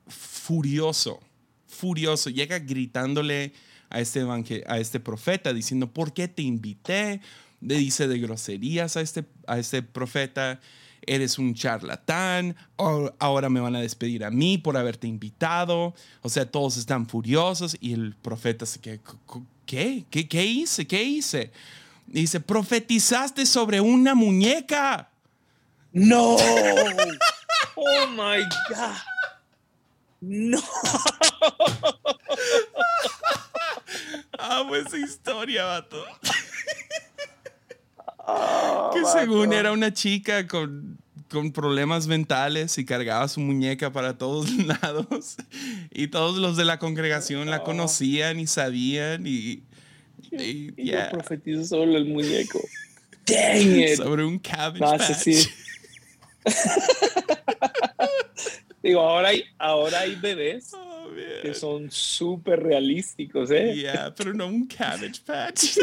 furioso, furioso, llega gritándole a este, a este profeta diciendo, ¿por qué te invité? Le dice de groserías a este, a este profeta eres un charlatán, ahora me van a despedir a mí por haberte invitado. O sea, todos están furiosos y el profeta se queda, ¿qué? ¿Qué, qué hice? ¿Qué hice? dice, profetizaste sobre una muñeca.
No. [laughs] Oh my God. No.
Amo esa historia, vato. Ah, que según era una chica con, con, problemas mentales y cargaba su muñeca para todos [laughs] lados. Y todos los de la congregación la ah. conocían y sabían y...
Y, profetizó sobre el muñeco. [laughs] Dang it.
Sobre un cabbage patch. [laughs]
Digo, ahora hay, ahora hay bebés oh, que son súper realísticos, ¿eh?
Yeah, pero no un cabbage patch.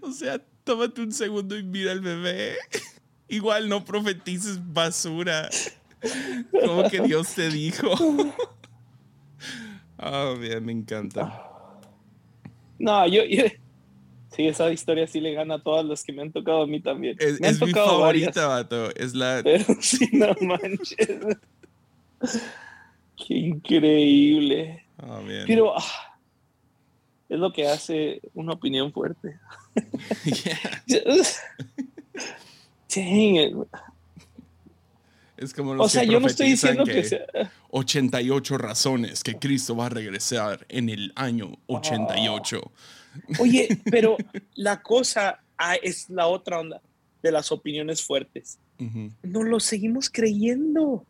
o sea, tómate un segundo y mira al bebé. [laughs] Igual no profetices basura. Como que Dios te dijo. [laughs] Oh, bien, me encanta.
No, yo, Sí, esa historia sí le gana a todas las que me han tocado a mí también.
Es,
me
es mi favorita, vato. Es la. [laughs]
Pero sí, no manches. Qué increíble.
Oh, bien.
Pero ah, es lo que hace una opinión fuerte. [laughs] Dang
Es como los
o sea, yo no estoy diciendo que, sea...
88 razones que Cristo va a regresar en el año 88.
Oye, [laughs] pero la cosa ah, es la otra onda de las opiniones fuertes. No lo seguimos creyendo.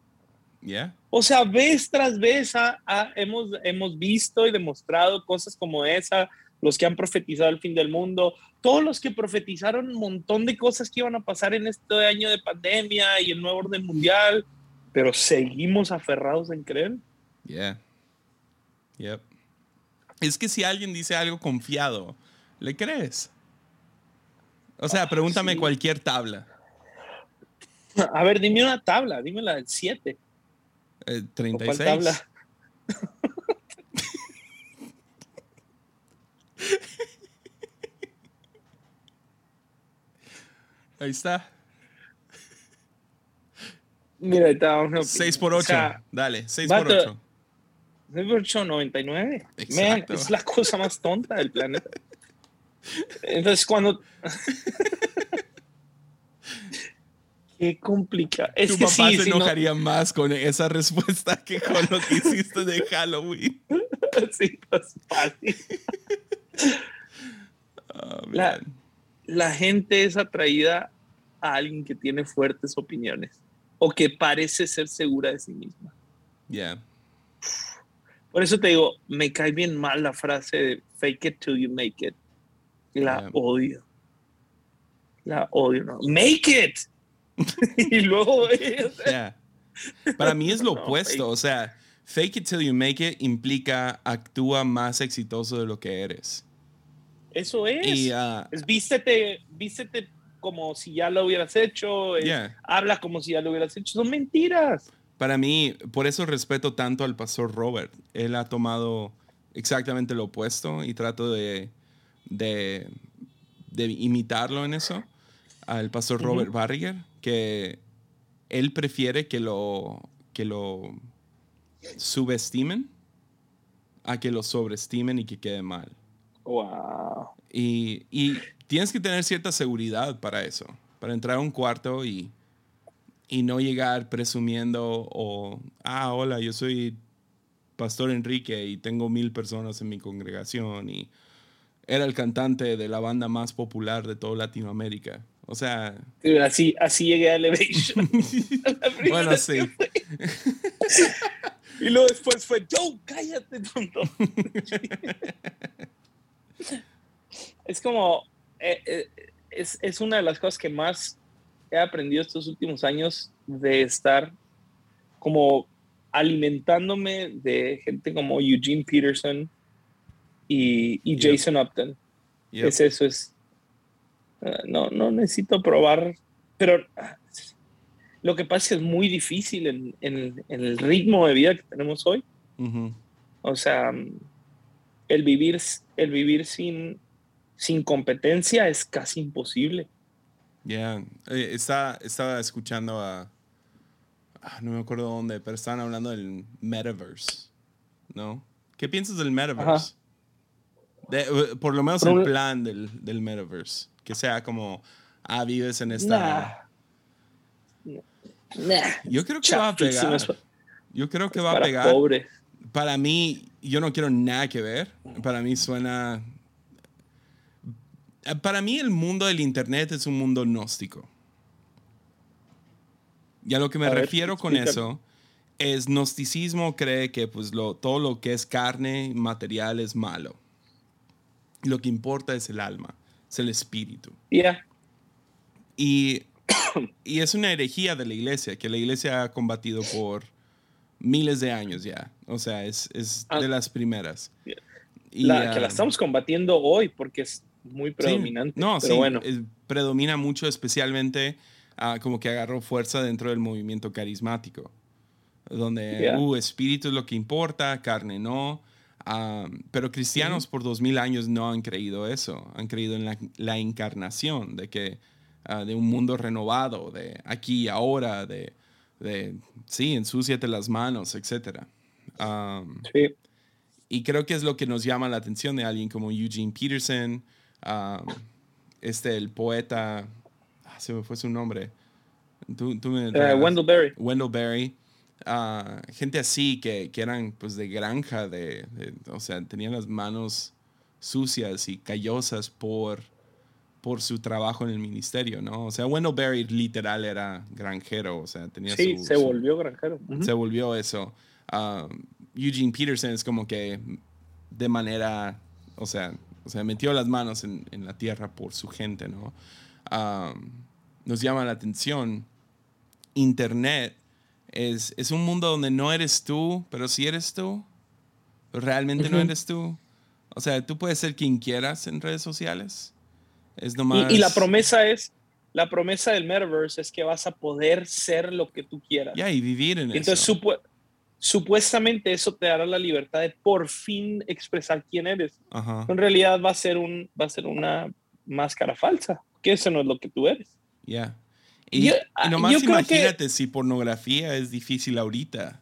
¿Ya?
O sea, vez tras vez ah, ah, hemos, hemos visto y demostrado cosas como esa, los que han profetizado el fin del mundo, todos los que profetizaron un montón de cosas que iban a pasar en este año de pandemia y el nuevo orden mundial, pero seguimos aferrados en creer.
Yeah. Yep. Es que si alguien dice algo confiado, ¿le crees? O sea, pregúntame cualquier tabla.
A ver, dime una tabla, dime la del 7.
Eh, 36. ¿Cuál tabla? Ahí está.
Mira, está
6 por 8. Dale, 6 por 8.
899. es la cosa más tonta del planeta. Entonces, cuando. [laughs] Qué complicado.
tu papá se enojaría más con esa respuesta que con lo que hiciste de Halloween. [laughs]
sí, pues fácil. Oh, la, la gente es atraída a alguien que tiene fuertes opiniones o que parece ser segura de sí misma.
Ya.
Por eso te digo, me cae bien mal la frase de fake it till you make it. La odio. La odio, ¿no? Make it. [laughs] y luego...
Para mí es lo [laughs] opuesto, o sea, fake it till you make it implica actúa más exitoso de lo que eres.
Eso es. Ah, es vístete, vístete como si ya lo hubieras hecho, habla como si ya lo hubieras hecho. Son mentiras.
Para mí, por eso respeto tanto al pastor Robert. Él ha tomado exactamente lo opuesto y trato de, de, imitarlo en eso. Al pastor Robert Barriger, que él prefiere que lo, que lo subestimen a que lo sobreestimen y que quede mal.
Wow.
Y, y, tienes que tener cierta seguridad para eso, para entrar a un cuarto y y no llegar presumiendo o, ah, hola, yo soy Pastor Enrique y tengo mil personas en mi congregación y era el cantante de la banda más popular de toda Latinoamérica. O sea...
Así, así llegué a Elevation. [laughs]
bueno, sí. [laughs]
y luego después fue, Joe, cállate, tonto. [laughs] es como, eh, eh, es, es una de las cosas que más he aprendido estos últimos años de estar como alimentándome de gente como Eugene Peterson y, Jason Upton. Es eso, es... Ah, no, no necesito probar, pero lo que pasa es que es muy difícil en, el ritmo de vida que tenemos hoy. O sea, el vivir, el vivir sin, sin competencia es casi imposible.
Ya, eh, está, estaba escuchando a, ah, no me acuerdo dónde, pero estaban hablando del metaverse, ¿no? ¿Qué piensas del metaverse? De, eh, por lo menos el plan del, del, metaverse, que sea como, ah, vives en esta... Yo creo que va a pegar. Yo creo que va a pegar. Pobre. Para mí, yo no quiero nada que ver. Para mí suena para mí el mundo del Internet es un mundo gnóstico. Y a lo que me refiero con eso es gnosticismo cree que pues lo, todo lo que es carne, material es malo. Lo que importa es el alma, es el espíritu. Y, y es una herejía de la iglesia, que la iglesia ha combatido por miles de años ya. O sea, es, es ah. de las primeras.
Y, la, que la estamos combatiendo hoy porque es muy predominante. no, sí, bueno.
predomina mucho, especialmente ah, como que agarró fuerza dentro del movimiento carismático, donde uh, espíritu es lo que importa, carne no. Ah, pero cristianos por dos mil años no han creído eso, han creído en la, encarnación, de que ah, de un mundo renovado, de aquí, ahora, de, de sí, ensúciate las manos, etc. sí. Y creo que es lo que nos llama la atención de alguien como Eugene Peterson, este, el poeta, ah, se me fue su nombre.
Eh, Wendell Berry.
Wendell Berry. Ah, gente así que, que, eran pues de granja, de, o sea, tenían las manos sucias y callosas por, por su trabajo en el ministerio, ¿no? O sea, Wendell Berry literal era granjero, o sea, tenía
sí, se volvió granjero.
Se volvió eso. Eugene Peterson es como que de manera, o sea, o sea, metió las manos en, en la tierra por su gente, ¿no? nos llama la atención. Internet es, es, un mundo donde no eres tú, pero sí eres tú. Realmente no eres tú. O sea, tú puedes ser quien quieras en redes sociales. Es nomás...
y, y la promesa es, la promesa del metaverse es que vas a poder ser lo que tú quieras.
Ya, y vivir en
Entonces,
eso
supuestamente eso te dará la libertad de por fin expresar quién eres. En realidad va a ser un va a ser una máscara falsa, que eso no es lo que tú eres.
Ya. Y, ah, nomás imagínate si pornografía es difícil ahorita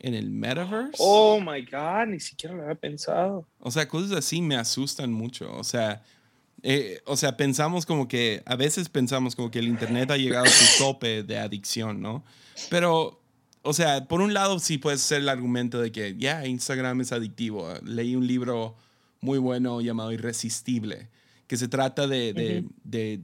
en el metaverse.
Oh my god, ni siquiera lo había pensado.
O sea, cosas así me asustan mucho. O sea, eh, o sea, pensamos como que a veces pensamos como que el internet ha llegado a su tope de adicción, ¿no? Pero o sea, por un lado sí puede ser el argumento de que ya Instagram es adictivo. Leí un libro muy bueno llamado Irresistible, que se trata de, de,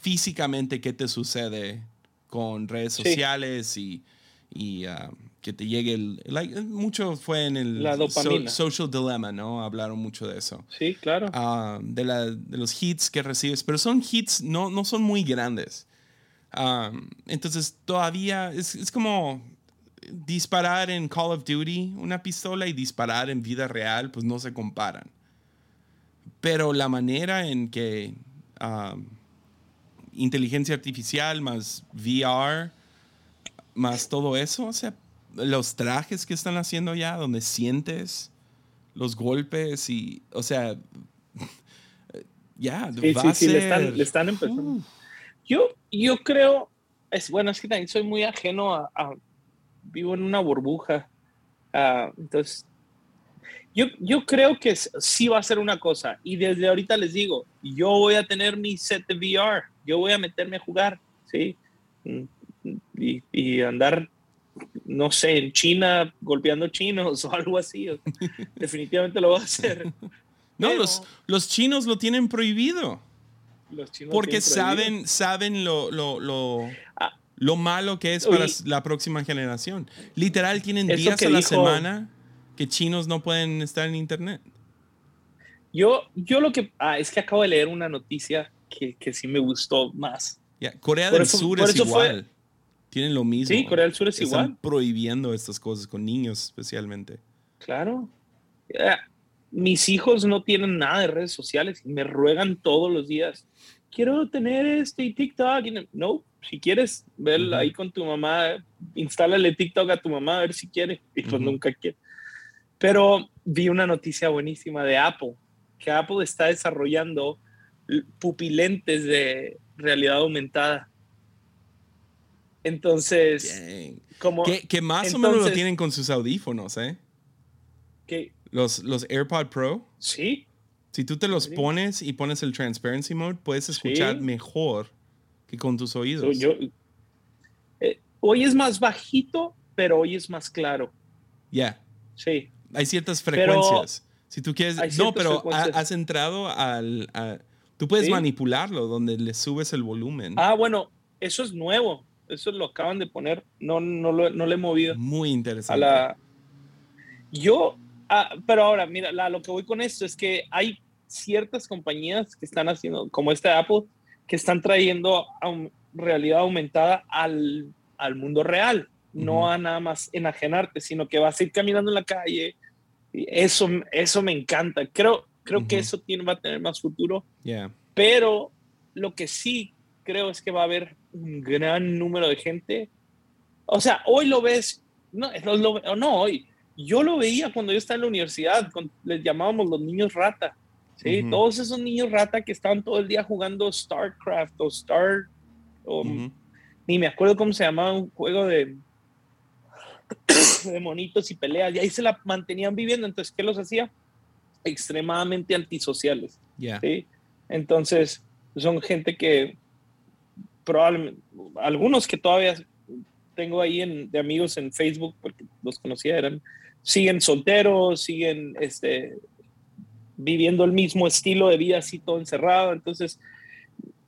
físicamente qué te sucede con redes sociales y, y uh, que te llegue el... mucho fue en el Social Dilemma, ¿no? Hablaron mucho de eso.
Sí, claro.
Uh, de, la, de, los hits que recibes, pero son hits, no, no son muy grandes entonces todavía es, es, como disparar en Call of Duty una pistola y disparar en vida real, pues no se comparan. Pero la manera en que inteligencia artificial más VR, más todo eso, o sea, los trajes que están haciendo ya, donde sientes los golpes y, o sea, [laughs] ya,
va a ser, le están, le están empezando. Yo, yo creo, es bueno, es que también soy muy ajeno a, vivo en una burbuja. Ah, entonces, yo, yo creo que sí va a ser una cosa. Y desde ahorita les digo, yo voy a tener mi set de VR, yo voy a meterme a jugar, ¿sí? Y, y andar, no sé, en China golpeando chinos [laughs] o algo así. [laughs] Definitivamente lo voy a hacer.
No, los, los chinos lo tienen prohibido. Porque saben, saben lo, lo, lo, ah. lo, malo que es para la próxima generación. Literal, tienen días a la semana que chinos no pueden estar en internet.
Yo, yo lo que... Ah, es que acabo de leer una noticia que, que sí me gustó más.
Corea del Sur es igual. Tienen lo mismo.
Sí, Corea del Sur es
Están
igual.
prohibiendo estas cosas con niños especialmente.
Claro mis hijos no tienen nada de redes sociales y me ruegan todos los días, quiero tener este TikTok. no, si quieres ver ahí con tu mamá, instálale TikTok a tu mamá a ver si quiere. [laughs] Y pues nunca quiere. Pero vi una noticia buenísima de Apple, que Apple está desarrollando pupilentes de realidad aumentada. Entonces, como...
Que, más o menos lo tienen con sus audífonos, ¿eh? Los, los AirPod Pro.
Sí.
Si tú te los pones y pones el transparency mode, puedes escuchar mejor que con tus oídos.
yo, eh, hoy es más bajito, pero hoy es más claro.
Ya.
Sí.
Hay ciertas frecuencias. si tú quieres. No, pero has entrado al. tú puedes manipularlo donde le subes el volumen.
Ah, bueno, eso es nuevo. Eso lo acaban de poner. No, no, lo, no le he movido.
Muy interesante.
la... Yo. Ah, pero ahora, mira, lo que voy con esto es que hay ciertas compañías que están haciendo, como esta Apple, que están trayendo realidad aumentada al, al mundo real, no a nada más enajenarte, sino que vas a ir caminando en la calle. Eso, eso me encanta. Creo, creo que eso tiene, va a tener más futuro. Pero lo que sí creo es que va a haber un gran número de gente. O sea, hoy lo ves, no, no, no hoy. Yo lo veía cuando yo estaba en la universidad, les llamábamos los niños rata. Sí, todos esos niños rata que estaban todo el día jugando StarCraft o Star, o, ni me acuerdo cómo se llamaba un juego de, [coughs] de monitos y peleas, y ahí se la mantenían viviendo. Entonces, ¿qué los hacía? Extremadamente antisociales. ¿sí? Entonces, son gente que probablemente, algunos que todavía tengo ahí en, de amigos en Facebook, porque los conocía, eran, siguen solteros, siguen este, viviendo el mismo estilo de vida así todo encerrado. Entonces,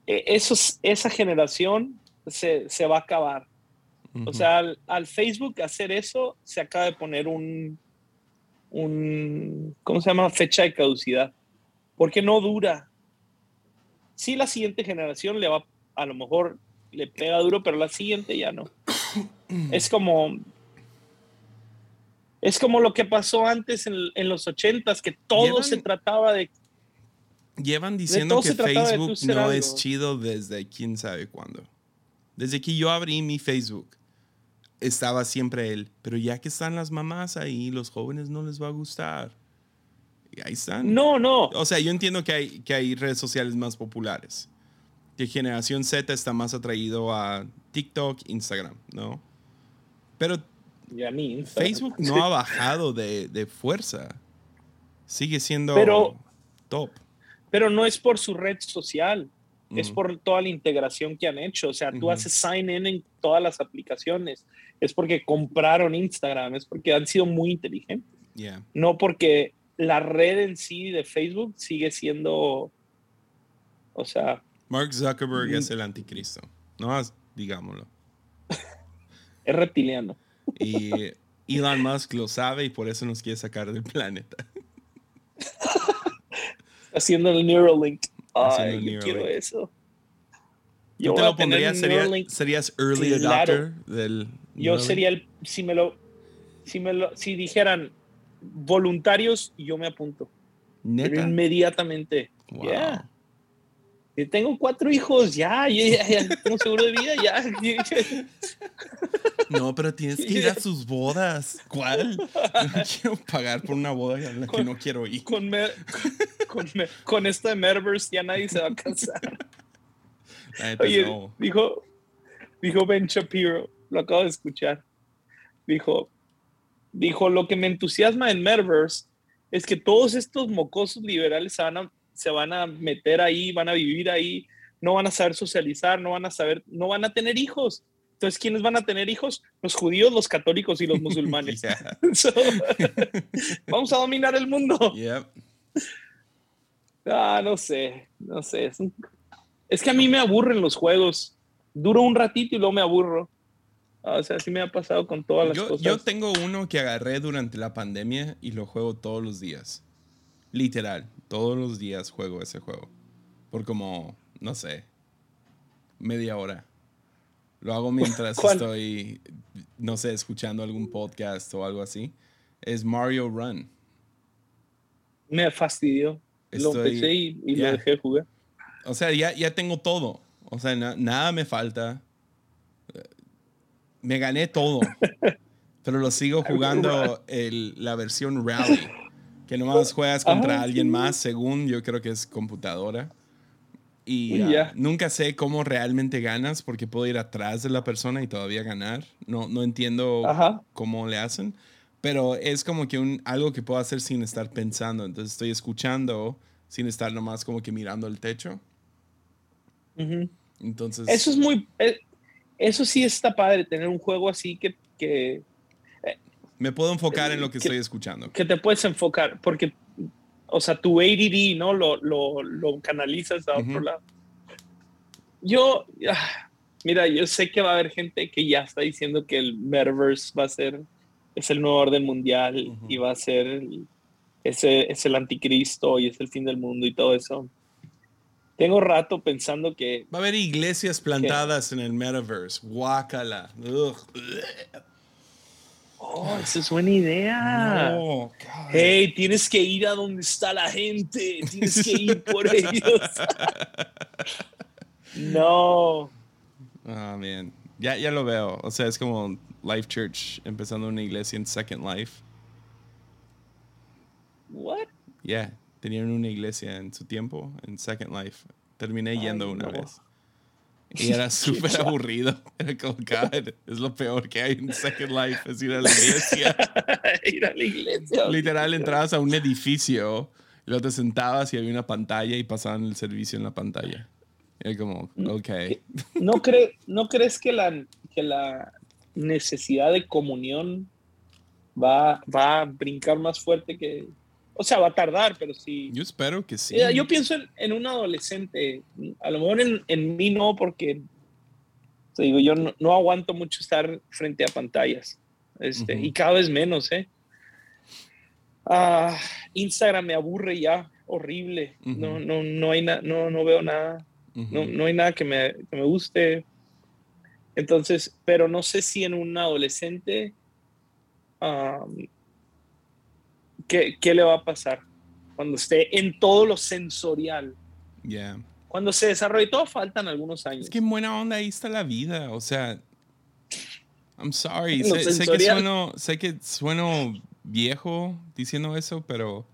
e, esa generación se, va a acabar. O sea, al, Facebook hacer eso, se acaba de poner un, un, ¿cómo se llama? Fecha de caducidad. Porque no dura. Sí, la siguiente generación le va, a lo mejor le pega duro, pero la siguiente ya no. [coughs] Es como, es como lo que pasó antes en, los ochentas, que todo se trataba de...
Llevan diciendo que Facebook no es chido desde quién sabe cuándo. Desde que yo abrí mi Facebook, estaba siempre él. Pero ya que están las mamás ahí, los jóvenes no les va a gustar. Y ahí están.
No, no.
O sea, yo entiendo que hay, que hay redes sociales más populares. Que generación Z está más atraído a TikTok, Instagram, ¿no? Pero Facebook no ha bajado de, fuerza. Sigue siendo top.
Pero no es por su red social, es por toda la integración que han hecho. O sea, tú haces sign in en todas las aplicaciones. Es porque compraron Instagram, es porque han sido muy inteligentes. No porque la red en sí de Facebook sigue siendo, o sea...
Mark Zuckerberg es el anticristo, no digámoslo. [laughs]
es reptiliano.
Y Elon Musk lo sabe y por eso nos quiere sacar del planeta. [laughs]
Haciendo el Neuralink. Ay, yo quiero eso.
Yo te lo pondrías? ¿Serías early adopter del
Yo sería el... Si me lo... Si me lo... Si dijeran voluntarios, yo me apunto. inmediatamente. Wow tengo cuatro hijos, ya, ya, ya, tengo seguro de vida, ya. [laughs]
No, pero tienes que ir a sus bodas. ¿Cuál? No quiero pagar por una boda a la que no quiero ir.
Con, con, esto de Metaverse ya nadie se va a casar. Oye, dijo, dijo Ben Shapiro, lo acabo de escuchar. Dijo, dijo, lo que me entusiasma en Metaverse es que todos estos mocosos liberales se van a se van a meter ahí, van a vivir ahí, no van a saber socializar, no van a saber, no van a tener hijos. Entonces, ¿quiénes van a tener hijos? Los judíos, los católicos y los [laughs] musulmanes. [laughs] [laughs] vamos a dominar el mundo. Ah, no sé, no sé. Es, que a mí me aburren los juegos. Duro un ratito y luego me aburro. Ah, o sea, así me ha pasado con todas las cosas.
Yo tengo uno que agarré durante la pandemia y lo juego todos los días. Literal, todos los días juego ese juego. Por como, no sé, media hora. Lo hago mientras [laughs] estoy, no sé, escuchando algún podcast o algo así. Es Mario Run.
Me fastidió. lo empecé y, lo dejé jugar.
O sea, ya, ya tengo todo. O sea, nada me falta. Me gané todo. [laughs] pero lo sigo jugando el, la versión Rally que nomás juegas contra alguien más, según yo creo que es computadora. y uh, nunca sé cómo realmente ganas porque puedo ir atrás de la persona y todavía ganar. No, no entiendo cómo le hacen, pero es como que un, algo que puedo hacer sin estar pensando. Entonces estoy escuchando sin estar nomás como que mirando el techo. Entonces...
Eso es muy... Eh, eso sí está padre, tener un juego así que... que
me puedo enfocar en lo que, estoy escuchando.
Que te puedes enfocar, porque o sea, tu ADD, ¿no? Lo, lo, lo canalizas a otro lado. Yo, ah, mira, yo sé que va a haber gente que ya está diciendo que el metaverse va a ser, es el nuevo orden mundial y va a ser, ese, es el anticristo y es el fin del mundo y todo eso. Tengo rato pensando que...
Va a haber iglesias plantadas en el metaverse. Guácala.
Oh, esa es buena idea. hey, tienes que ir a donde está la gente. Tienes que ir por [laughs] ellos. no.
Ah, man. Ya, ya lo veo. O sea, es como Life Church empezando una iglesia en Second Life.
What?
Yeah, tenían una iglesia en su tiempo, en Second Life. Terminé yendo una vez. Y era [laughs] súper aburrido. Era como, God, es lo peor que hay en Second Life, es ir a la iglesia. [laughs]
ir a la iglesia. [laughs]
Literal, entrabas a un edificio, y luego te sentabas y había una pantalla y pasaban el servicio en la pantalla. Era como, ok.
¿No, ¿no crees que la, que la necesidad de comunión va, va a brincar más fuerte que, o sea, va a tardar, pero sí.
Yo espero que sí.
Yo pienso en, un adolescente. A lo mejor en, en mí no, porque digo, yo no, aguanto mucho estar frente a pantallas. Este, Y cada vez menos, ¿eh? Ah, Instagram me aburre ya, horrible. no, no, no, hay no, no veo nada. no, no, hay nada que me, que me guste. Entonces, pero no sé si en un adolescente ¿qué, le va a pasar cuando esté en todo lo sensorial?
Yeah.
Cuando se desarrolle todo, faltan algunos años.
Es que en buena onda ahí está la vida. O sea, I'm sorry. Sé, que sueno, sé que sueno viejo diciendo eso, pero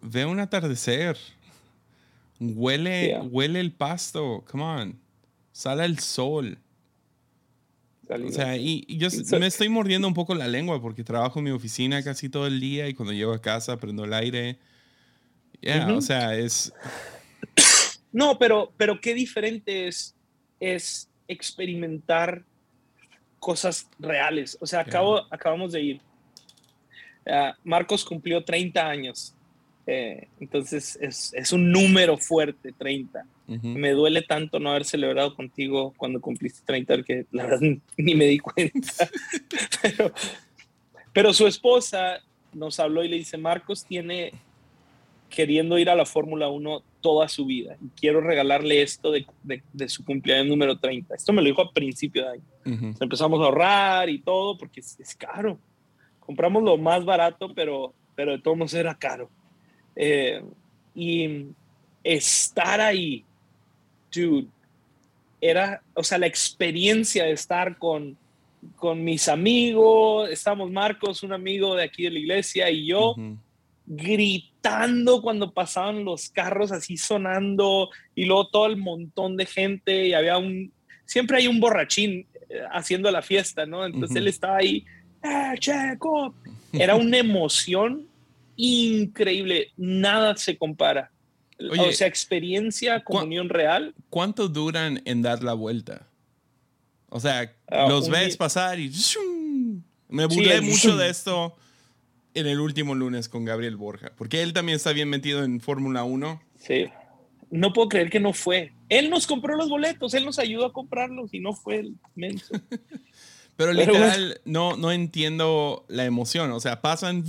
ve un atardecer. Huele, huele el pasto. Come on. Sale el sol. O sea, y, yo me estoy mordiendo un poco la lengua porque trabajo en mi oficina casi todo el día y cuando llego a casa prendo el aire. Yeah, o sea, es...
No, pero, pero qué diferente es, es experimentar cosas reales. O sea, acabo, acabamos de ir. Ah, Marcos cumplió 30 años. Eh, entonces es, es, un número fuerte, 30. Me duele tanto no haber celebrado contigo cuando cumpliste 30, que la verdad ni me di cuenta. [laughs] pero, su esposa nos habló y le dice, Marcos tiene queriendo ir a la Fórmula 1 toda su vida y quiero regalarle esto de, de, su cumpleaños número 30. Esto me lo dijo a principio de año. Empezamos a ahorrar y todo porque es, es, caro. Compramos lo más barato, pero, pero de todos modos era caro. Eh, y estar ahí dude, era, o sea, la experiencia de estar con, con mis amigos, estamos Marcos, un amigo de aquí de la iglesia, y yo gritando cuando pasaban los carros así sonando, y luego todo el montón de gente, y había un, siempre hay un borrachín eh, haciendo la fiesta, ¿no? Entonces él estaba ahí, ¡Eh, Checo! Era una emoción increíble, nada se compara o sea, experiencia, comunión real.
¿Cuánto duran en dar la vuelta? O sea, ah, los ves pasar y... Me burlé mucho de esto en el último lunes con Gabriel Borja, porque él también está bien metido en Fórmula 1.
Sí. No puedo creer que no fue. Él nos compró los boletos, él nos ayudó a comprarlos y no fue el menso. [laughs]
Pero literal, no, no entiendo la emoción. O sea, pasan.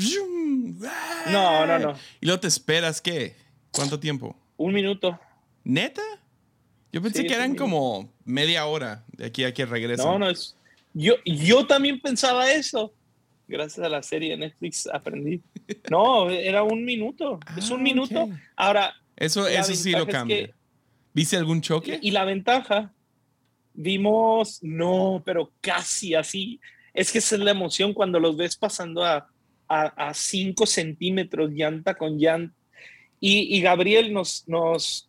No, no, no.
Y luego te esperas que ¿Cuánto tiempo?
Un minuto.
¿Neta? Yo pensé que eran como media hora de aquí a que regresen.
No, no es. Yo, yo también pensaba eso. Gracias a la serie de Netflix aprendí. No, era un minuto. es un ah, minuto. Ahora.
Eso, eso sí lo cambia. ¿Viste algún choque?
Y la ventaja, vimos, no, pero casi así. Es que esa es la emoción cuando los ves pasando a, a 5 centímetros llanta con llanta y, Gabriel nos, nos,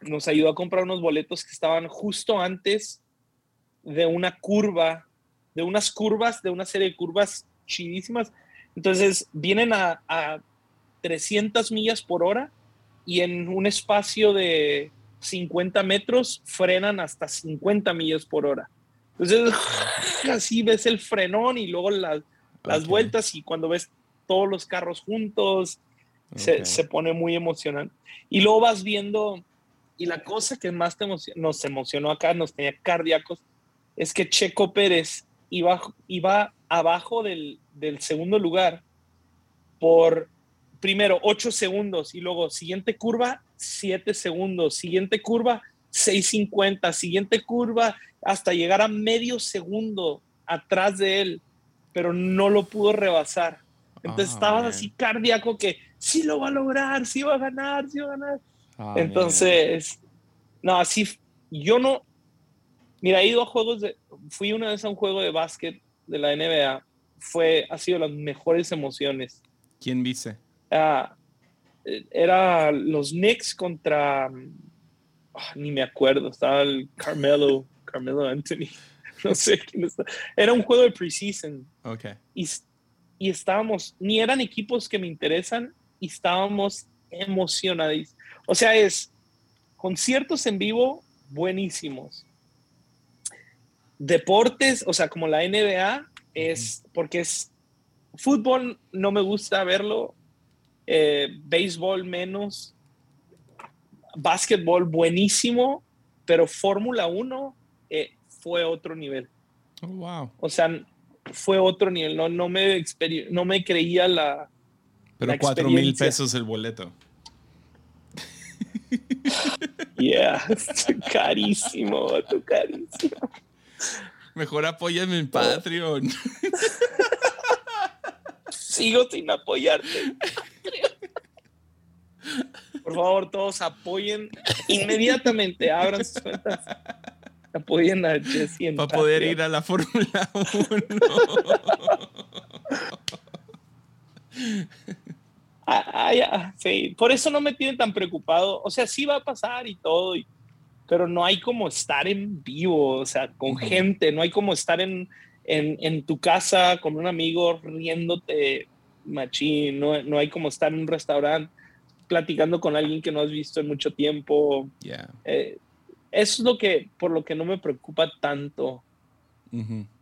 nos ayudó a comprar unos boletos que estaban justo antes de una curva, de unas curvas, de una serie de curvas chidísimas. Entonces vienen a, a 300 millas por hora y en un espacio de 50 metros frenan hasta 50 millas por hora. Entonces, [laughs] así ves el frenón y luego las, las vueltas y cuando ves todos los carros juntos, se, se, pone muy emocionante. Y luego vas viendo, y la cosa que más te nos emocionó acá, nos tenía cardíacos, es que Checo Pérez iba, iba abajo del, del segundo lugar por primero 8 segundos y luego siguiente curva 7 segundos, siguiente curva 6.50, siguiente curva hasta llegar a medio segundo atrás de él, pero no lo pudo rebasar. Entonces estaba así cardíaco que sí lo va a lograr, sí va a ganar, sí va a ganar. Entonces, no, así yo no, mira, he ido a juegos de, fui una vez a un juego de básquet de la NBA, fue, ha sido las mejores emociones.
¿Quién viste?
Ah, era los Knicks contra, ah, ni me acuerdo, estaba el Carmelo, Carmelo Anthony, [laughs] no sé quién está. Era un juego de preseason.
Ok.
Y, y estábamos, ni eran equipos que me interesan, y estábamos emocionados. O sea, es conciertos en vivo buenísimos. Deportes, o sea, como la NBA, es porque es fútbol, no me gusta verlo, eh, béisbol menos, básquetbol buenísimo, pero Fórmula 1 eh, fue otro nivel.
Oh, wow.
O sea, fue otro nivel. No, no, me, no me creía la.
Pero cuatro mil pesos el boleto.
Yeah, [laughs] carísimo, carísimo.
Mejor apóyame en Patreon. [laughs]
Sigo sin apoyarte. Por favor, todos apoyen inmediatamente, abran sus cuentas. Apoyen a Jesse
Para poder ir a la Fórmula [laughs] 1.
ah, ya, sí. Por eso no me tienen tan preocupado. O sea, sí va a pasar y todo, pero no hay como estar en vivo, o sea, con gente, no hay como estar en, en, en, tu casa con un amigo riéndote machín, no, no hay como estar en un restaurante platicando con alguien que no has visto en mucho tiempo. Eh, eso es lo que, por lo que no me preocupa tanto.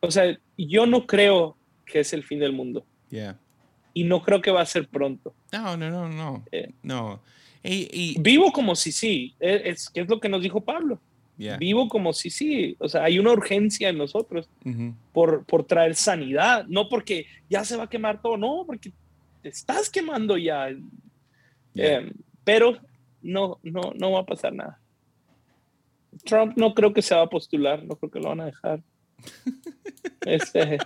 O sea, yo no creo que es el fin del mundo. Y no creo que va a ser pronto.
No, no, no, no. Eh, no.
Vivo como si sí, e, es, es lo que nos dijo Pablo. Vivo como si sí, o sea, hay una urgencia en nosotros por, por traer sanidad, no porque ya se va a quemar todo, no, porque te estás quemando ya. Em, pero no, no, no va a pasar nada. Trump no creo que se va a postular, no creo que lo van a dejar. [laughs] este.